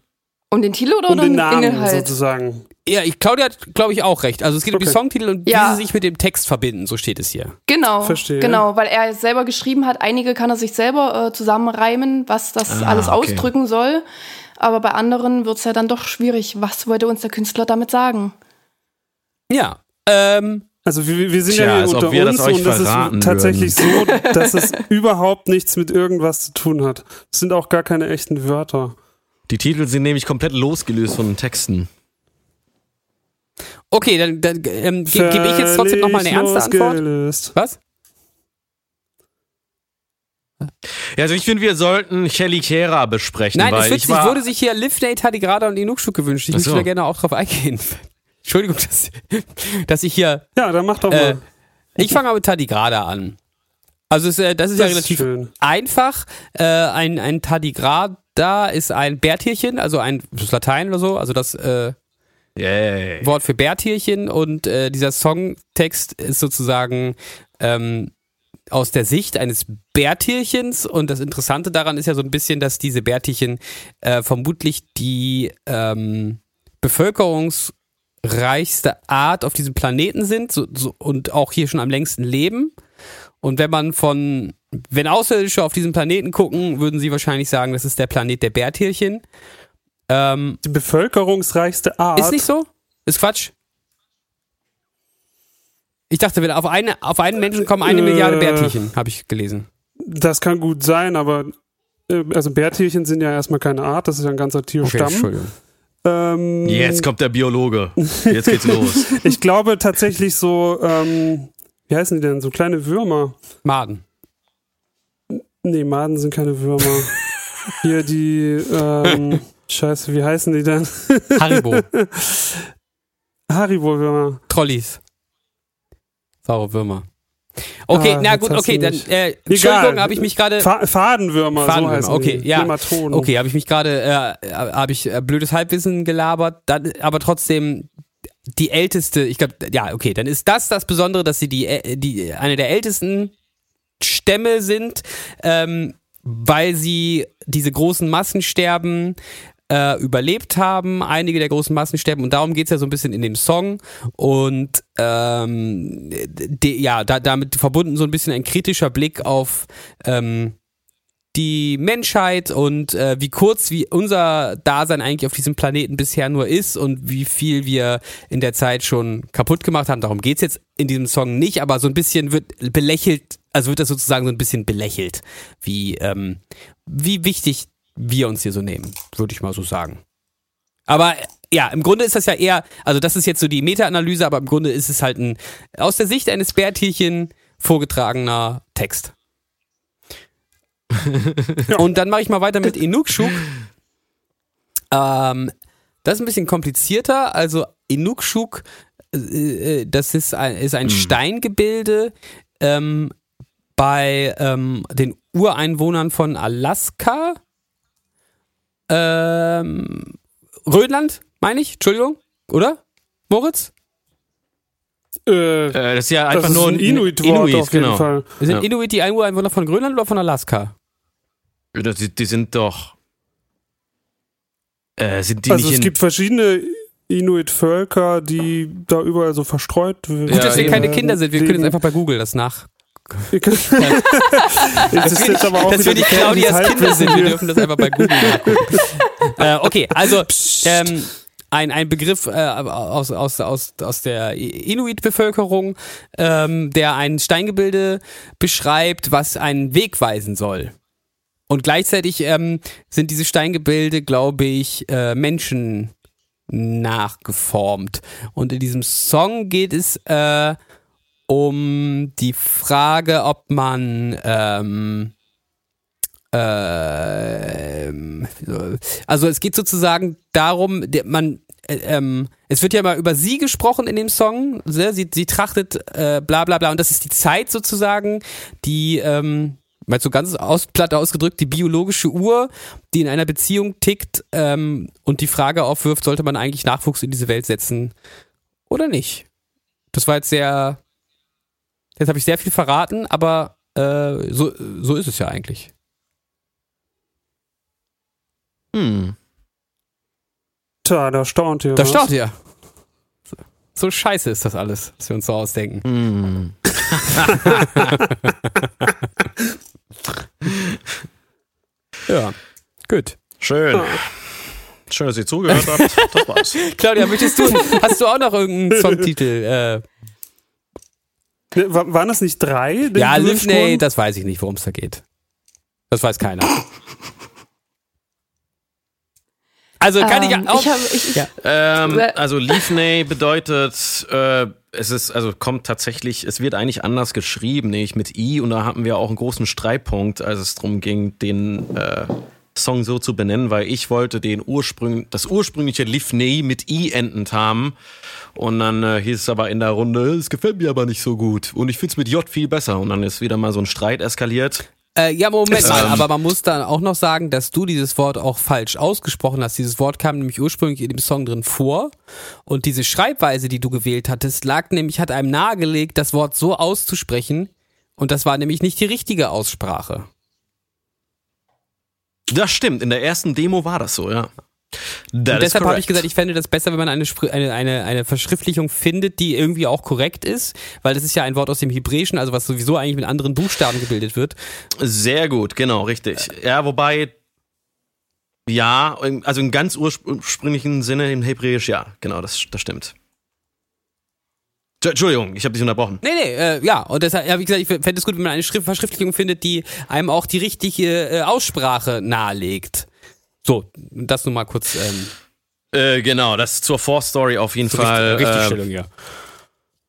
Um den Titel oder um, um den, den Namen Inhalt? sozusagen. Ja, ich, Claudia hat, glaube ich, auch recht. Also es geht okay. um die Songtitel und ja. wie sie sich mit dem Text verbinden, so steht es hier. Genau. Verstehe. Genau, weil er selber geschrieben hat, einige kann er sich selber äh, zusammenreimen, was das ah, alles okay. ausdrücken soll. Aber bei anderen wird es ja dann doch schwierig. Was wollte uns der Künstler damit sagen? Ja. Ähm, also wir, wir sind Tja, ja hier unter uns das und das ist tatsächlich würden. so, dass es überhaupt nichts mit irgendwas zu tun hat. Es sind auch gar keine echten Wörter. Die Titel sind nämlich komplett losgelöst von den Texten. Okay, dann, dann ähm, ge gebe ich jetzt trotzdem nochmal eine ernste Antwort. Was? Ja, also ich finde, wir sollten Shelly Kera besprechen. Nein, weil es ich war wurde sich hier Lift Nate Hadigrada und Inukshuk gewünscht. Ich möchte da gerne auch drauf eingehen. Entschuldigung, dass, dass ich hier. Ja, dann mach doch mal. Äh, ich fange mal mit Tadigrada an. Also es, äh, das ist das ja relativ ist einfach. Äh, ein, ein Tadigrada ist ein Bärtierchen, also ein das ist Latein oder so, also das äh, Yay. Wort für Bärtierchen und äh, dieser Songtext ist sozusagen ähm, aus der Sicht eines Bärtierchens und das Interessante daran ist ja so ein bisschen, dass diese Bärtierchen äh, vermutlich die ähm, bevölkerungsreichste Art auf diesem Planeten sind so, so, und auch hier schon am längsten leben. Und wenn man von, wenn Außerirdische auf diesen Planeten gucken, würden sie wahrscheinlich sagen, das ist der Planet der Bärtierchen. Ähm, die bevölkerungsreichste Art. Ist nicht so? Ist Quatsch. Ich dachte, wenn auf, eine, auf einen Menschen kommen eine äh, Milliarde Bärtierchen, habe ich gelesen. Das kann gut sein, aber äh, also Bärtierchen sind ja erstmal keine Art, das ist ja ein ganzer Tierstamm. Okay, Entschuldigung. Ähm, Jetzt kommt der Biologe. Jetzt geht's los. ich glaube tatsächlich so, ähm, wie heißen die denn? So kleine Würmer. Maden. Nee, Maden sind keine Würmer. Hier die, ähm, Scheiße, wie heißen die denn? Haribo. Haribo-Würmer. Trollis. Saure Würmer. Okay, ah, na gut, okay, dann äh, Entschuldigung, habe ich mich gerade Fadenwürmer, Fadenwürmer, so okay, die. ja. Nematoden. Okay, habe ich mich gerade äh, habe ich äh, blödes Halbwissen gelabert, dann, aber trotzdem die älteste, ich glaube, ja, okay, dann ist das das Besondere, dass sie die äh, die eine der ältesten Stämme sind, ähm, weil sie diese großen Massensterben äh, überlebt haben, einige der großen Massensterben und darum geht's ja so ein bisschen in dem Song und ähm, de, ja, da, damit verbunden so ein bisschen ein kritischer Blick auf ähm, die Menschheit und äh, wie kurz wie unser Dasein eigentlich auf diesem Planeten bisher nur ist und wie viel wir in der Zeit schon kaputt gemacht haben. Darum geht's jetzt in diesem Song nicht, aber so ein bisschen wird belächelt, also wird das sozusagen so ein bisschen belächelt, wie, ähm, wie wichtig wir uns hier so nehmen, würde ich mal so sagen. Aber ja, im Grunde ist das ja eher, also das ist jetzt so die Meta-Analyse, aber im Grunde ist es halt ein aus der Sicht eines Bärtierchen vorgetragener Text. Und dann mache ich mal weiter mit Inukshuk. Ähm, das ist ein bisschen komplizierter. Also Inukshuk, äh, äh das ist ein, ist ein mhm. Steingebilde ähm, bei ähm, den Ureinwohnern von Alaska ähm, Rhönland, meine ich, Entschuldigung, oder? Moritz? Äh, äh, das ist ja einfach nur ein Inuit-Wort Inuit, auf jeden genau. Fall. Sind ja. Inuit die Ureinwohner von Grönland oder von Alaska? Die, die sind doch. Äh, sind die also nicht es gibt verschiedene Inuit-Völker, die da überall so verstreut werden. Gut, dass wir keine Kinder sind, wir können jetzt einfach bei Google das nach das ist jetzt aber auch dass wir die Claudias Kinder sind, wir dürfen das einfach bei Google nachgucken. äh, okay, also ähm, ein, ein Begriff äh, aus, aus, aus, aus der Inuit-Bevölkerung, ähm, der ein Steingebilde beschreibt, was einen Weg weisen soll. Und gleichzeitig ähm, sind diese Steingebilde, glaube ich, äh, Menschen nachgeformt. Und in diesem Song geht es äh, um die Frage, ob man ähm, äh, also es geht sozusagen darum, man äh, ähm, es wird ja mal über sie gesprochen in dem Song, ne? sie, sie trachtet äh, bla bla bla und das ist die Zeit sozusagen, die ähm, mal so ganz aus, platt ausgedrückt, die biologische Uhr, die in einer Beziehung tickt ähm, und die Frage aufwirft, sollte man eigentlich Nachwuchs in diese Welt setzen oder nicht? Das war jetzt sehr Jetzt habe ich sehr viel verraten, aber äh, so, so ist es ja eigentlich. Hm. Tja, da staunt ihr. Da was? staunt ihr. so scheiße ist das alles, was wir uns so ausdenken. Mm. ja, gut. Schön. Schön, dass ihr zugehört habt. Das war's. Claudia, möchtest du, hast du auch noch irgendeinen Songtitel? Äh, Waren das nicht drei? ja, Livney, das weiß ich nicht, worum es da geht. Das weiß keiner. Also kann ich Ähm, auch. ich hab, ich, ich, Ja. Ähm, Well- also Leafney bedeutet, äh, es ist, also kommt tatsächlich, es wird eigentlich anders geschrieben, nämlich mit I und da hatten wir auch einen großen Streitpunkt, als es darum ging, den äh, Song so zu benennen, weil ich wollte den Ursprung, das ursprüngliche Leafney mit I endend haben und dann äh, hieß es aber in der Runde, es gefällt mir aber nicht so gut und ich find's mit J viel besser und dann ist wieder mal so ein Streit eskaliert. Äh, ja, Moment mal, Ähm. aber man muss dann auch noch sagen, dass du dieses Wort auch falsch ausgesprochen hast. Dieses Wort kam nämlich ursprünglich in dem Song drin vor und diese Schreibweise, die du gewählt hattest, lag nämlich, hat einem nahegelegt, das Wort so auszusprechen und das war nämlich nicht die richtige Aussprache. Das stimmt, in der ersten Demo war das so, ja. Deshalb habe ich gesagt, ich fände das besser, wenn man eine, eine, eine, eine Verschriftlichung findet, die irgendwie auch korrekt ist, weil das ist ja ein Wort aus dem Hebräischen, also was sowieso eigentlich mit anderen Buchstaben gebildet wird. Sehr gut, genau, richtig. Ja, wobei, ja, also im ganz ursprünglichen Sinne im Hebräisch, ja, genau, das, das stimmt. Tsch- Entschuldigung, ich habe dich unterbrochen. Nee, nee, äh, ja, und deshalb habe ich gesagt, ich fände es gut, wenn man eine Schrift Verschriftlichung findet, die einem auch die richtige äh, Aussprache nahelegt. So, das nur mal kurz ähm, Äh, genau, das zur Vorstory auf jeden Fall. Richt- äh, Richtigstellung, ja.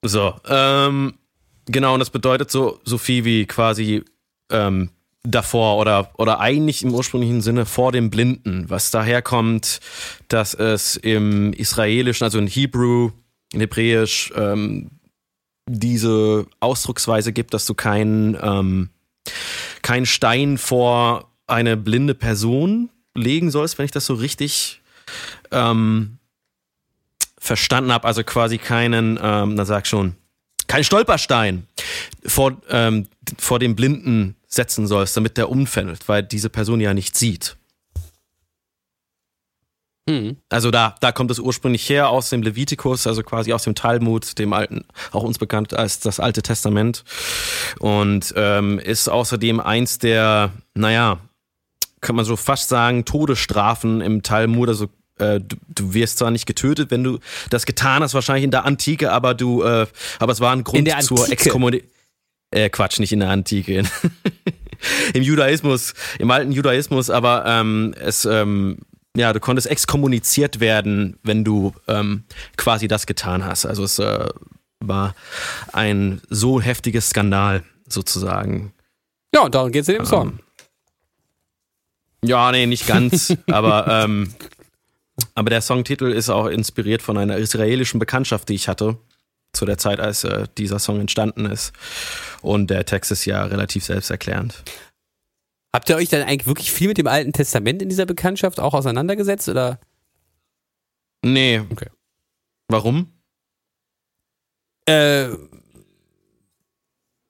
So, ähm, genau, und das bedeutet so, so viel wie quasi ähm, davor oder, oder eigentlich im ursprünglichen Sinne vor dem Blinden, was daher kommt, dass es im Israelischen, also in Hebrew, in Hebräisch, ähm, diese Ausdrucksweise gibt, dass du keinen ähm, keinen Stein vor eine blinde Person legen sollst, wenn ich das so richtig ähm, verstanden habe, also quasi keinen, ähm, na sag schon, keinen Stolperstein vor, ähm, vor dem Blinden setzen sollst, damit der umfällt, weil diese Person ja nicht sieht. Hm. Also da, da kommt es ursprünglich her aus dem Levitikus, also quasi aus dem Talmud, dem alten, auch uns bekannt als das Alte Testament. Und ähm, ist außerdem eins der, naja, kann man so fast sagen, Todesstrafen im Talmud. Also äh, du, du wirst zwar nicht getötet, wenn du das getan hast, wahrscheinlich in der Antike, aber du, äh, aber es war ein Grund zur? Exkommunikation. Äh, Quatsch, nicht in der Antike. Im Judaismus, im alten Judaismus, aber ähm, es, ähm, ja, du konntest exkommuniziert werden, wenn du ähm, quasi das getan hast. Also es äh, war ein so heftiges Skandal sozusagen. Ja, und darum geht es in dem Song. Ähm, Ja, nee, nicht ganz, aber ähm, aber der Songtitel ist auch inspiriert von einer israelischen Bekanntschaft, die ich hatte zu der Zeit, als äh, dieser Song entstanden ist. Und der Text ist ja relativ selbsterklärend. Habt ihr euch dann eigentlich wirklich viel mit dem Alten Testament in dieser Bekanntschaft auch auseinandergesetzt oder? Nee. Okay. Warum? Äh,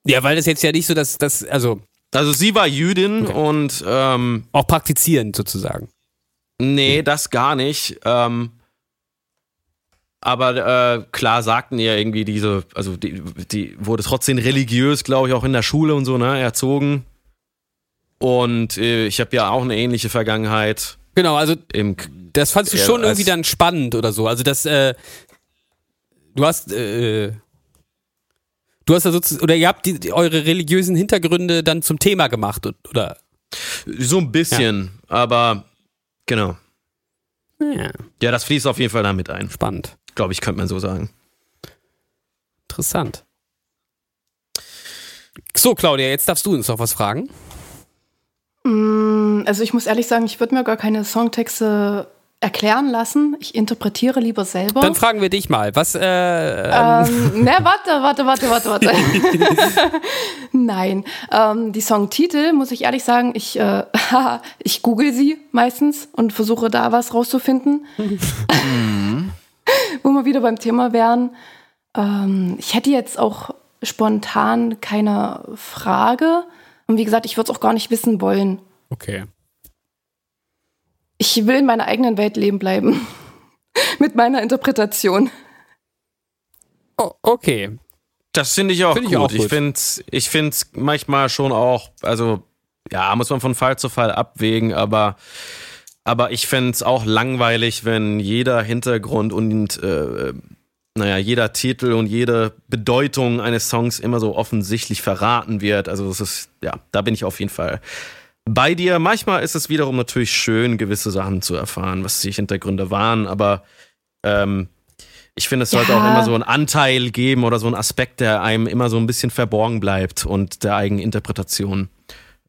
ja, weil das jetzt ja nicht so, dass das, also Also sie war Jüdin Okay. und ähm, auch praktizierend sozusagen. nee, das gar nicht. Ähm, aber äh, klar sagten ihr irgendwie diese, also die, die wurde trotzdem religiös, glaube ich, auch in der Schule und so, ne, erzogen. Und äh, ich habe ja auch eine ähnliche Vergangenheit Genau, also im das fandst du Ja, schon irgendwie dann spannend oder so. Also das, äh, du hast, äh, du hast da sozusagen, oder ihr habt die, die, eure religiösen Hintergründe dann zum Thema gemacht, oder? so ein bisschen, aber genau. Ja, Ja, das fließt auf jeden Fall damit ein. spannend. Glaube ich, könnte man so sagen. Interessant. So, Claudia, jetzt darfst du uns noch was fragen. Mm, Also ich muss ehrlich sagen, ich würde mir gar keine Songtexte erklären lassen. Ich interpretiere lieber selber. Dann fragen wir dich mal, was, äh, Ähm, ne, warte, warte, warte, warte, warte. Nein, ähm, die Songtitel, muss ich ehrlich sagen, ich, äh, ich google sie meistens und versuche da was rauszufinden. Wo wir wieder beim Thema wären. Ähm, ich hätte jetzt auch spontan keine Frage. Und wie gesagt, ich würde es auch gar nicht wissen wollen. okay. Ich will in meiner eigenen Welt leben bleiben. Mit meiner Interpretation. Oh, okay. Das finde ich auch Find ich gut. auch gut. Ich finde ich find's manchmal schon auch, also ja, muss man von Fall zu Fall abwägen, aber aber ich fände es auch langweilig, wenn jeder Hintergrund und äh, naja, jeder Titel und jede Bedeutung eines Songs immer so offensichtlich verraten wird. Also es ist, ja, da bin ich auf jeden Fall bei dir. Manchmal ist es wiederum natürlich schön, gewisse Sachen zu erfahren, was die Hintergründe waren, aber ähm, ich finde, es sollte Ja. auch immer so einen Anteil geben oder so einen Aspekt, der einem immer so ein bisschen verborgen bleibt und der eigenen Interpretation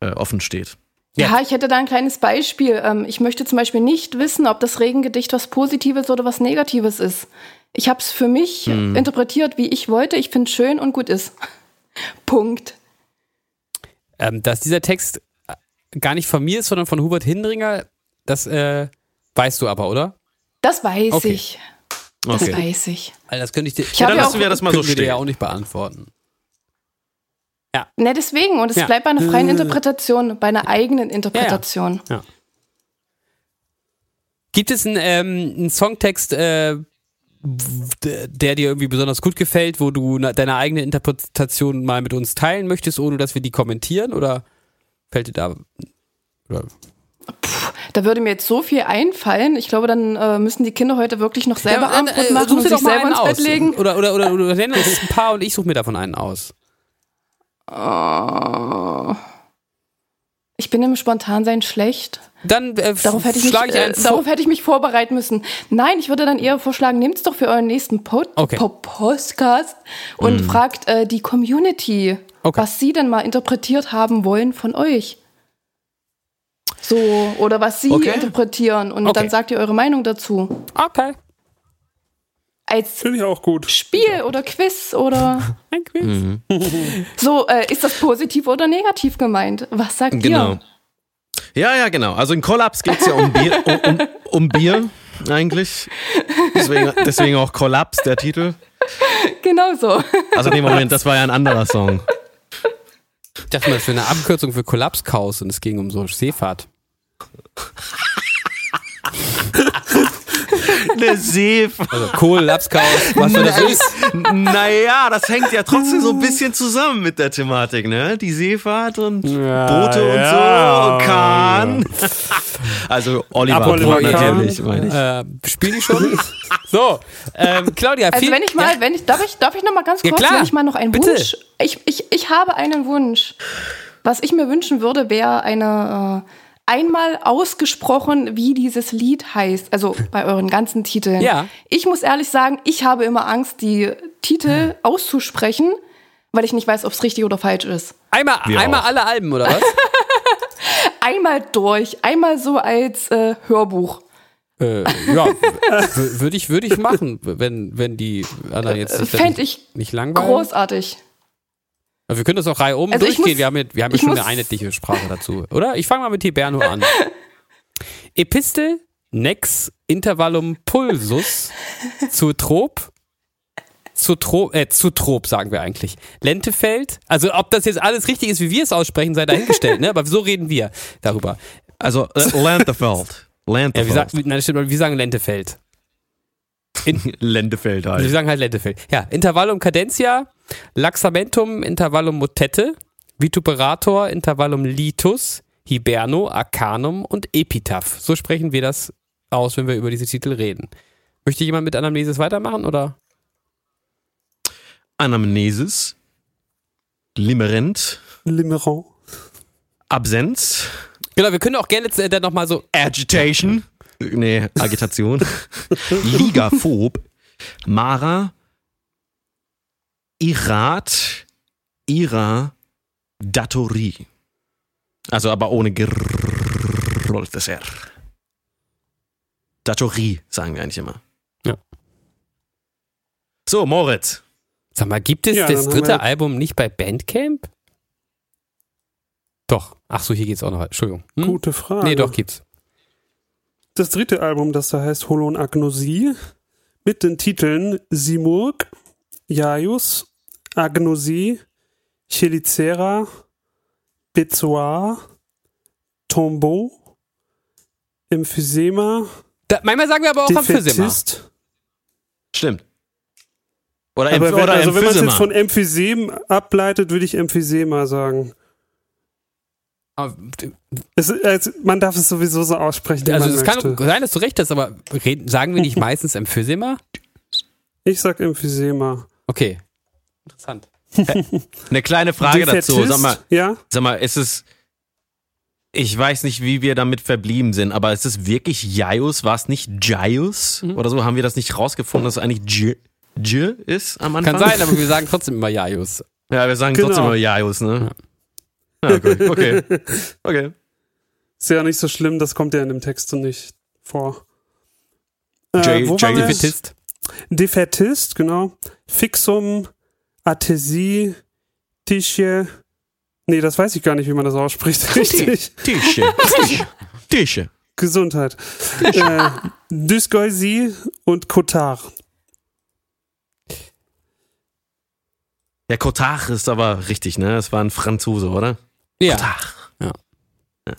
äh, offen steht. Ja, ich hätte da ein kleines Beispiel. Ähm, Ich möchte zum Beispiel nicht wissen, ob das Regengedicht was Positives oder was Negatives ist. Ich habe es für mich interpretiert, wie ich wollte. Ich finde es schön und gut ist. Punkt. Ähm, dass dieser Text äh, gar nicht von mir ist, sondern von Hubert Hindringer, das äh, weißt du aber, oder? Das weiß Okay. ich. Das Okay. weiß ich. Also das könnte ich dir, Ich hab dann ja lassen auch- wir das mal so stehen. ja auch nicht beantworten. Ne, deswegen. Und es Ja. bleibt bei einer freien Interpretation, bei einer eigenen Interpretation. Gibt es einen, ähm, einen Songtext, äh, der dir irgendwie besonders gut gefällt, wo du deine eigene Interpretation mal mit uns teilen möchtest, ohne dass wir die kommentieren? Oder fällt dir da. Oder? Da würde mir jetzt so viel einfallen. Ich glaube, dann äh, müssen die Kinder heute wirklich noch selber Ja, dann, Abendbrot äh, machen such und dir sich doch mal selber einen ins Bett aus. legen. Oder, oder, oder, oder nenn uns ein paar und ich suche mir davon einen aus. Oh. Ich bin im Spontansein schlecht. Dann äh, Darauf hätte ich, mich, ich äh, darauf hätte ich mich vorbereiten müssen. Nein, ich würde dann eher vorschlagen, nehmt es doch für euren nächsten Pod Okay. Po- Podcast und fragt äh, die Community, Okay. was sie denn mal interpretiert haben wollen von euch. So, oder was sie Okay. interpretieren und dann sagt ihr eure Meinung dazu. Okay. Als Finde ich auch gut. Spiel oder Quiz oder Ein Quiz. Mhm. so, äh, ist das positiv oder negativ gemeint? Was sagt Genau. ihr? Ja, ja, genau. Also in Kollaps geht es ja um Bier, um, um, um Bier eigentlich. Deswegen, deswegen auch Kollaps, der Titel. Genau so. Also nee, Moment, das war ja ein anderer Song. Ich dachte mal, das wäre eine Abkürzung für Kollapskaus und es ging um so Seefahrt. Eine Seefahrt. Also Kollapskaus, was für das ist. Naja, das hängt ja trotzdem so ein bisschen zusammen mit der Thematik, ne? Die Seefahrt und Ja, Boote und ja. so, Kahn. Also Oliver, Apollo natürlich, meine ich. Äh, spielen die schon? so, ähm, Claudia, Also viel, wenn ich mal, wenn ich, darf ich, darf ich noch mal ganz Ja, kurz, wenn ich mal noch einen Bitte. Wunsch, ich, ich, ich habe einen Wunsch. Was ich mir wünschen würde, wäre eine, äh, einmal ausgesprochen, wie dieses Lied heißt, also bei euren ganzen Titeln. Ja. Ich muss ehrlich sagen, ich habe immer Angst, die Titel auszusprechen, weil ich nicht weiß, ob es richtig oder falsch ist. einmal, Wir einmal auch. alle Alben, oder was? Einmal durch, einmal so als äh, Hörbuch. äh, ja, würde ich, würde ich machen, wenn, wenn die anderen jetzt Fände nicht, ich nicht langweilen. großartig. Aber wir können das auch Reihe um Also durchgehen. muss- wir haben, ja, wir haben ja schon eine einheitliche Sprache dazu, oder? Ich fange mal mit Hiberno an. Epistel, Nex, Intervallum Pulsus, Zutrop, Zutrop, äh, Zutrop sagen wir eigentlich. Lentefeld, also ob das jetzt alles richtig ist, wie wir es aussprechen, sei dahingestellt, ne? Aber so reden wir darüber. Also äh, Lentefeld. Ja, wir, Lentefeld. sagen, nein, das stimmt, wir sagen Lentefeld. Lentefeld Wir halt. sagen halt Lentefeld. Ja, Intervallum Cadentia, Laxamentum, Intervallum Motette, Vituperator, Intervallum Litus, Hiberno, Arcanum und Epitaph. So sprechen wir das aus, wenn wir über diese Titel reden. Möchte jemand mit Anamnesis weitermachen oder? Anamnesis. Limerent. Limerant. Absenz. Genau, wir können auch gerne jetzt, äh, dann nochmal so. Agitation. Nee, Agitation. Ligaphob. Mara. Irat. Ira. Datorie. Also aber ohne gerolltes R. Datorie, sagen wir eigentlich immer. Ja. So, Moritz. Sag mal, gibt es Ja, das dritte Album nicht bei Bandcamp? Doch. Ach so, hier geht's auch noch. Entschuldigung. Hm? Gute Frage. Nee, doch, gibt's. Das dritte Album, das da heißt Holon Agnosie, mit den Titeln Simurg, Jaius, Agnosie, Chelicera, Bezoar, Tombeau, Emphysema, Da, manchmal sagen wir aber auch Emphysema. Stimmt. Oder, Aber wenn, oder also wenn man es jetzt von Emphysem ableitet, würde ich Emphysema sagen. Es, es, man darf es sowieso so aussprechen, wie Also es kann sein, dass du recht hast, aber reden, sagen wir nicht meistens Emphysema? Ich sag Emphysema. Okay. Interessant. Eine kleine Frage dazu. Sag mal, Ja? sag mal, ist es. Ich weiß nicht, wie wir damit verblieben sind, aber ist es wirklich Jaius? War es nicht Jaius? Mhm. Oder so? Haben wir das nicht rausgefunden, dass es eigentlich J, J ist am Anfang? Kann sein, aber wir sagen trotzdem immer Jaius. Ja, wir sagen Genau. trotzdem immer Jaius, ne? Ja, gut. Okay. Okay. Ist ja nicht so schlimm, das kommt ja in dem Text so nicht vor. J- Äh, J- wir? Defetist. Defätist, genau. Fixum, Athesie, Tische. Nee, das weiß ich gar nicht, wie man das ausspricht. Richtig. Tische. Tische. Gesundheit. äh, Dysgeusie und Cotard. Der Cotard ist aber richtig, ne? Das war ein Franzose, oder? Ja. Cotard.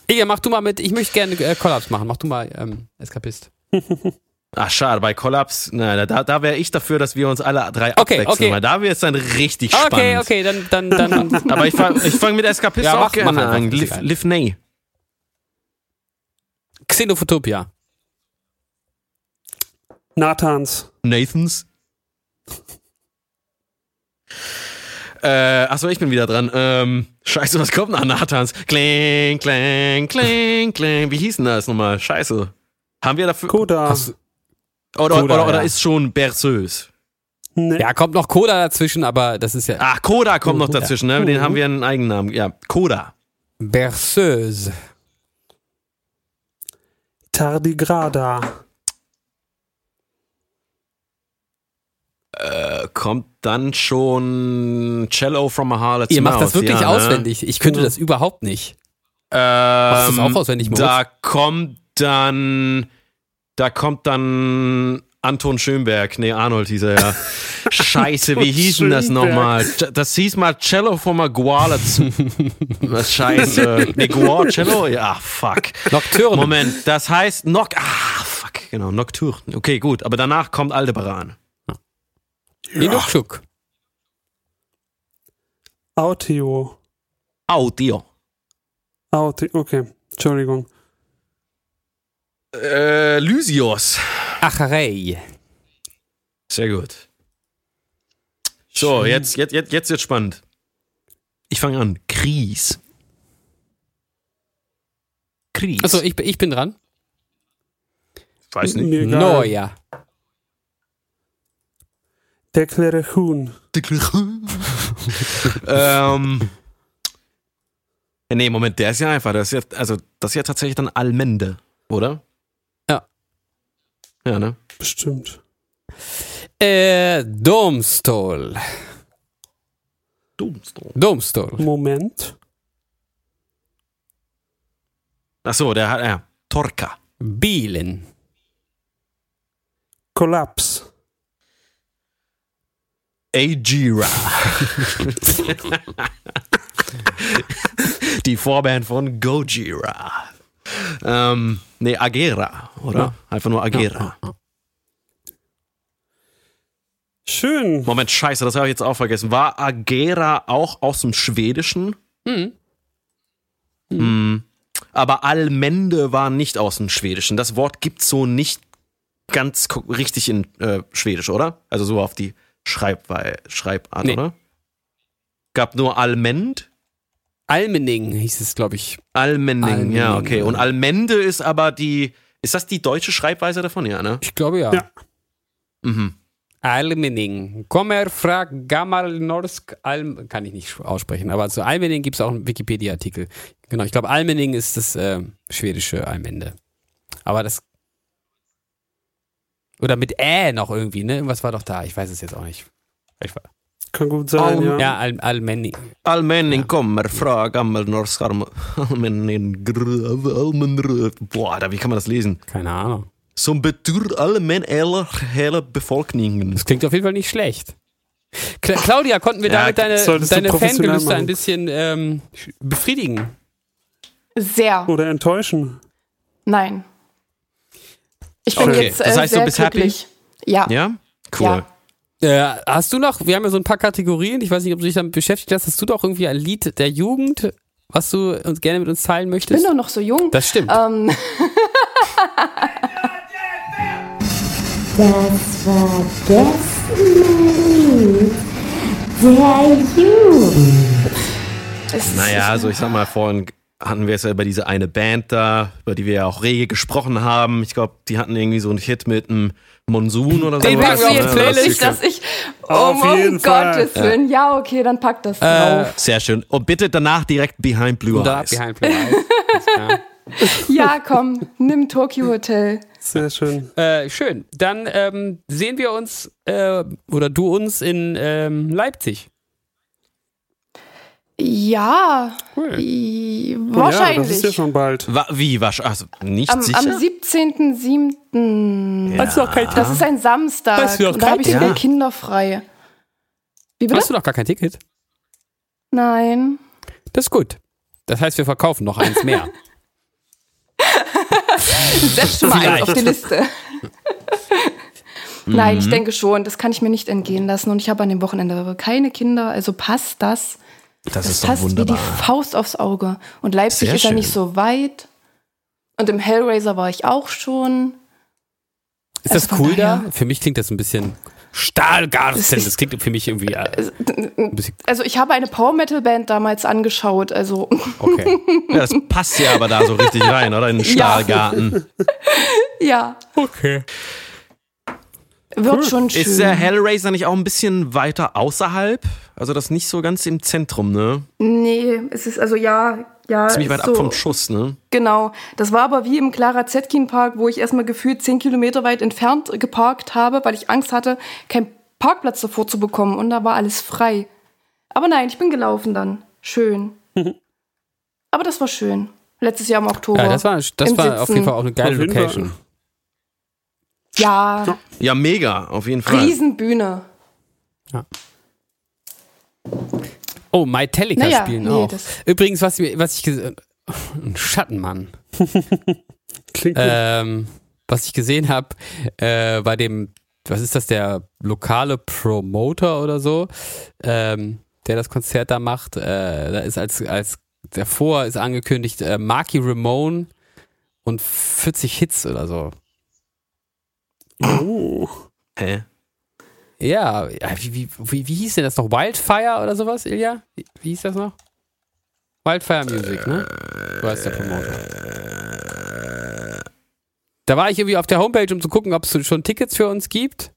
Ja, mach du mal mit. Ich möchte gerne äh, Kollaps machen. Mach du mal ähm, Eskapist. Ach, schade, bei Kollaps, na, da, da wäre ich dafür, dass wir uns alle drei Okay, abwechseln, okay. weil da wird es dann richtig spannend. Okay, okay, dann, dann, dann. Aber ich fange ich fang mit Eskapist Ja, auch mach- gerne mach an. Liv, egal. Livney. Xenophotopia. Nathans. Nathans. Äh, achso, ich bin wieder dran. Ähm, scheiße, was kommt nach Nathans? Kling, kling, kling, kling. Wie hieß denn das nochmal? Scheiße. Haben wir dafür. Koda. Hast- oder, Koda, oder, oder ja. ist schon Berceuse? Nee. Ja, kommt noch Coda dazwischen, aber das ist ja Ach, Koda kommt noch dazwischen, ne? Den Mhm. haben wir einen Eigennamen. Ja, Koda. Berceuse. Tardigrada. Äh, kommt dann schon Cello from a Harlot's Ihr macht Mouth. das wirklich ja, ne? auswendig. Ich könnte Genau. das überhaupt nicht. Ähm, Machst du das auch auswendig, Moritz? Da kommt dann, da kommt dann Anton Schönberg. Nee, Arnold hieß er ja. Scheiße, wie hieß denn das nochmal? Das hieß mal Cello from a Gualatz. Scheiße. Nee, Guar, Cello? Ja, fuck. Nocturne. Moment, das heißt Noc, ah, fuck, genau, Nocturne. Okay, gut, aber danach kommt Aldebaran. Inukshuk. Autio. Audio. Auti okay. Entschuldigung. Äh, Lysios. Acharei. Sehr gut. So, jetzt, jetzt, jetzt, jetzt wird spannend. Ich fange an. Kries. Kries. Achso, ich, ich bin dran. weiß nicht. Mir. Neuer. Declare Huhn. ähm. Nee, Moment, der ist ja einfach. Das ist ja, also, das ist ja tatsächlich dann Almende, oder? Ja. Ne? Bestimmt. Äh, Domstol. Domstol. Domstol. Moment. Achso, der hat, ja. Torka. Bielen. Kollaps. Agira. Die Vorband von Gojira. Ähm, nee, Agera, oder? Ja. Einfach nur Agera. Schön. Moment, scheiße, das habe ich jetzt auch vergessen. War Agera auch aus dem Schwedischen? Hm. Hm. Aber Almende war nicht aus dem Schwedischen. Das Wort gibt's so nicht ganz richtig in äh, Schwedisch, oder? Also so auf die Schreibwei Schreibart, Nee. oder? Gab nur Almend? Almening hieß es, glaube ich. Almenning, ja, Almenning, okay. ja. Und Almende ist aber die. Ist das die deutsche Schreibweise davon? Ja, ne? Ich glaube ja. Ja. Mhm. Almening. Kommer fra gammal norsk Alm kann ich nicht aussprechen, aber zu Almening gibt es auch einen Wikipedia-Artikel. Genau, ich glaube Almening ist das äh, schwedische Almende. Aber das oder mit Ä noch irgendwie, ne? Irgendwas war doch da. Ich weiß es jetzt auch nicht. Ich war, Kann gut sein, ja. ja, Al Almening. Almenning kommer fra gammelnorsk Almenröv. Boah, da, wie kann man das lesen? Keine Ahnung. Som betyder allmän eller hela befolkningen. Das klingt auf jeden Fall nicht schlecht. Kla Claudia, konnten wir Ja, damit deine, du deine Fangelüste ein bisschen ähm, befriedigen? Sehr. Oder enttäuschen. Nein. Ich bin Okay, jetzt das äh, heißt, du sehr bist happy? glücklich. Ja. Ja? Cool. Ja. Äh, hast du noch, wir haben ja so ein paar Kategorien, ich weiß nicht, ob du dich damit beschäftigt hast, hast du doch irgendwie ein Lied der Jugend, was du uns gerne mit uns teilen Ich möchtest? bin doch noch so jung. das stimmt. Ähm, Das war Gästenlied der Jugend. es- Naja, also ich sag mal, vorhin hatten wir es ja über diese eine Band da, über die wir ja auch rege gesprochen haben. Ich glaube, die hatten irgendwie so einen Hit mit einem Monsun oder so. Den packen wir auf die Playlist. dass ich. Oh, Auf um jeden Fall. Gottes Willen. Ja, okay, dann pack das Äh, drauf. Sehr schön. Und bitte danach direkt Behind Blue Eyes. Behind Blue Eyes. Ja, komm, nimm Tokyo Hotel. Sehr schön. Äh, schön. Dann ähm, sehen wir uns äh, oder du uns in ähm, Leipzig. Ja, Cool. i- Ja, wahrscheinlich. das ist ja schon bald. Wa wie wasch? Also nicht am, sicher? am 17.07. Hast du noch kein Das ist ein Samstag. Hast du noch und da habe ich kein Ticket? Kinder frei. Wie bitte? Hast du noch gar kein Ticket? Nein. Das ist gut. Das heißt, wir verkaufen noch eins mehr. Setz schon mal eins auf die Liste. Nein, ich denke schon, das kann ich mir nicht entgehen lassen. Und ich habe an dem Wochenende keine Kinder, also passt das. Das Das ist doch passt wie die wunderbar. Faust aufs Auge. Und Leipzig Sehr ist ja nicht so weit. Und im Hellraiser war ich auch schon. Ist das Also von cool da? Für mich klingt das ein bisschen Stahlgarten. Das klingt für mich irgendwie äh, bisschen Also ich habe eine Power Metal Band damals angeschaut. Also okay. Ja, das passt ja aber da so richtig rein, oder? In den Ja. Stahlgarten. ja, Okay. Wird schon schön. Ist der Hellraiser nicht auch ein bisschen weiter außerhalb? Also das nicht so ganz im Zentrum, ne? nee, es ist also ja, ja. Ziemlich ist weit so, ab vom Schuss, ne? Genau. Das war aber wie im Clara Zetkin Park, wo ich erstmal gefühlt zehn Kilometer weit entfernt geparkt habe, weil ich Angst hatte, keinen Parkplatz davor zu bekommen. Und da war alles frei. Aber nein, ich bin gelaufen dann. Schön. aber das war schön. Letztes Jahr im Oktober. Ja, das war, das war auf jeden. Fall auch eine geile Location. Fall. Ja, Ja, mega, auf jeden Fall. Riesenbühne. Oh, Mytelica Naja, spielen nee, auch. Übrigens, was, was ich gesehen ein Schattenmann. Klingt. Ähm, was ich gesehen habe, äh, bei dem, was ist das, der lokale Promoter oder so, ähm, der das Konzert da macht, äh, da ist als, als davor ist angekündigt, äh, Marky Ramone und 40 Hits oder so. Oh. Hä? Ja, wie, wie, wie, wie hieß denn das noch? Wildfire oder sowas, Ilja? Wie, wie hieß das noch? Wildfire Music, ne? Du heißt der Promoter. Da war ich irgendwie auf der Homepage, um zu gucken, ob es schon Tickets für uns gibt.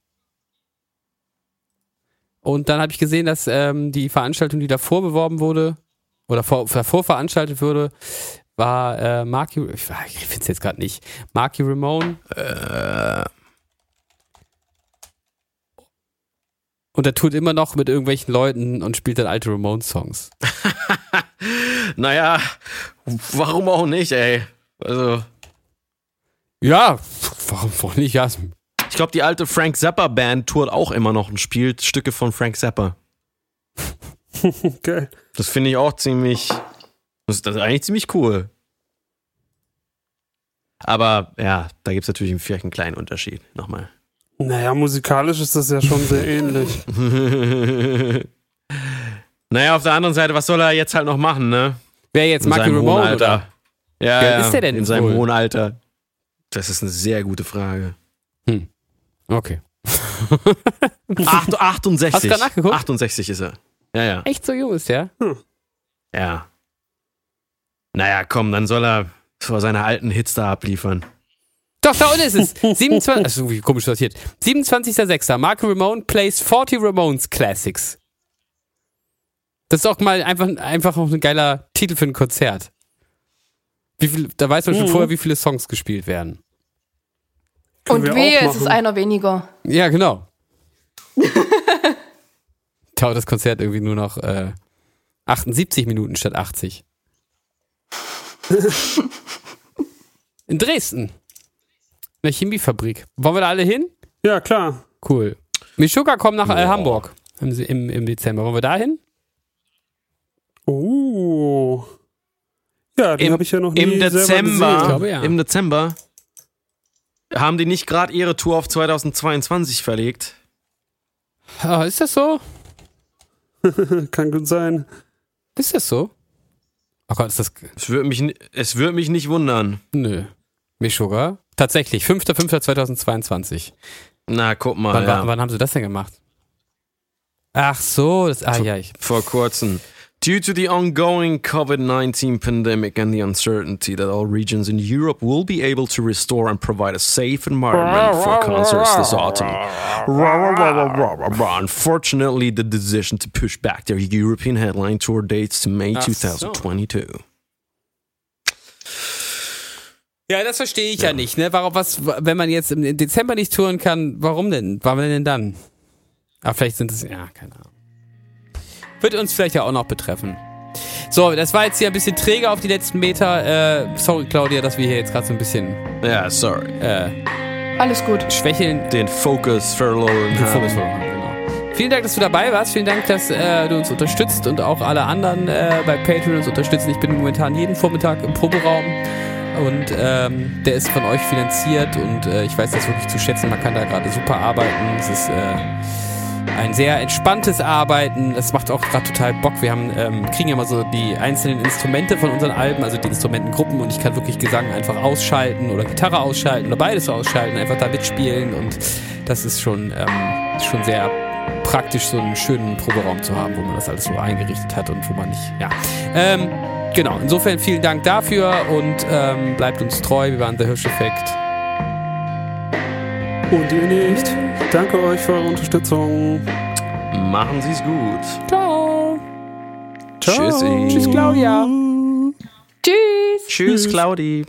Und dann habe ich gesehen, dass ähm, die Veranstaltung, die davor beworben wurde, oder vor, davor veranstaltet wurde, war äh, Marky, ich, ich finde es jetzt gerade nicht, Marky Ramone. Und er tut immer noch mit irgendwelchen Leuten und spielt dann alte Ramone-Songs. Naja, warum auch nicht, ey? Also, Ja, warum, warum nicht? Ja, ich glaube, die alte Frank Zappa Band tourt auch immer noch und spielt Stücke von Frank Zappa. Geil. Das finde ich auch ziemlich. Das ist das ist eigentlich ziemlich cool. Aber ja, da gibt es natürlich vielleicht einen kleinen Unterschied. Nochmal. Naja, musikalisch ist das ja schon sehr ähnlich. naja, auf der anderen Seite, was soll er jetzt halt noch machen, ne? Wer jetzt In Marky Ramone Alter. oder? Ja, ja, ist der denn in seinem wohl? hohen Alter. Das ist eine sehr gute Frage. Okay. Acht, 68. Hast du grad nachgeguckt? 68 ist er. Ja, ja. Echt so jung ist der? Ja. Naja, komm, dann soll er vor seine alten Hits da abliefern. Doch, da unten ist es. 27, also wie komisch sortiert. 27.06. Marky Ramone plays 40 Ramones Classics. Das ist auch mal einfach, einfach auch ein geiler Titel für ein Konzert. Wie viel, da weiß man schon Mhm. vorher, wie viele Songs gespielt werden. Können Und wehe, es ist einer weniger. Ja, genau. Dauert das Konzert irgendwie nur noch äh, 78 Minuten statt 80. In Dresden. In der Chemiefabrik. Wollen wir da alle hin? Ja, klar. Cool. Mishuka kommt nach äh, Boah. Hamburg im, im, im Dezember. Wollen wir da hin? Oh. Ja, den habe ich ja noch nie Im Dezember, gesehen. glaube, ja. im Dezember haben die nicht gerade ihre Tour auf 2022 verlegt? Ah, ist das so? Kann gut sein. Ist das so? Oh Gott, ist das. Es würde mich, es würde mich nicht wundern. Nö. Meshuggah? Tatsächlich, 5.5.2022. Na, guck mal. Wann, ja. wann, wann haben sie das denn gemacht? Ach so, das, ah ja, ich, vor kurzem. Due to the ongoing COVID-19 pandemic and the uncertainty that all regions in Europe will be able to restore and provide a safe environment for concerts this autumn. Unfortunately, the decision to push back their European headline tour dates to May Ach so. 2022. Ja, das verstehe ich ja. nicht, ne? Warum, was, wenn man jetzt im Dezember nicht touren kann, warum denn? Warum denn dann? Aber vielleicht sind es, ja, keine Ahnung. Wird uns vielleicht ja auch noch betreffen. So, das war jetzt hier ein bisschen träge auf die letzten Meter. Äh, sorry, Claudia, dass wir hier jetzt gerade so ein bisschen Ja, sorry. äh, Alles gut. schwächeln. Den Focus verloren Den Fokus haben. verloren genau. Vielen Dank, dass du dabei warst. Vielen Dank, dass äh, du uns unterstützt und auch alle anderen äh, bei Patreon uns unterstützen. Ich bin momentan jeden Vormittag im Proberaum und ähm, der ist von euch finanziert und äh, ich weiß das wirklich zu schätzen. Man kann da gerade super arbeiten. Es ist äh, ein sehr entspanntes Arbeiten. Das macht auch gerade total Bock. Wir haben, ähm, kriegen ja mal so die einzelnen Instrumente von unseren Alben, also die Instrumentengruppen und ich kann wirklich Gesang einfach ausschalten oder Gitarre ausschalten oder beides ausschalten, einfach da mitspielen und das ist schon, ähm, schon sehr praktisch, so einen schönen Proberaum zu haben, wo man das alles so eingerichtet hat und wo man nicht, ja. Ähm, genau, insofern vielen Dank dafür und ähm, bleibt uns treu. Wir waren der Hirscheffekt. Und ihr nicht. Danke euch für eure Unterstützung. Machen Sie's gut. Ciao. Tschüssi. Tschüss, Claudia. Tschüss. Tschüss, Claudi.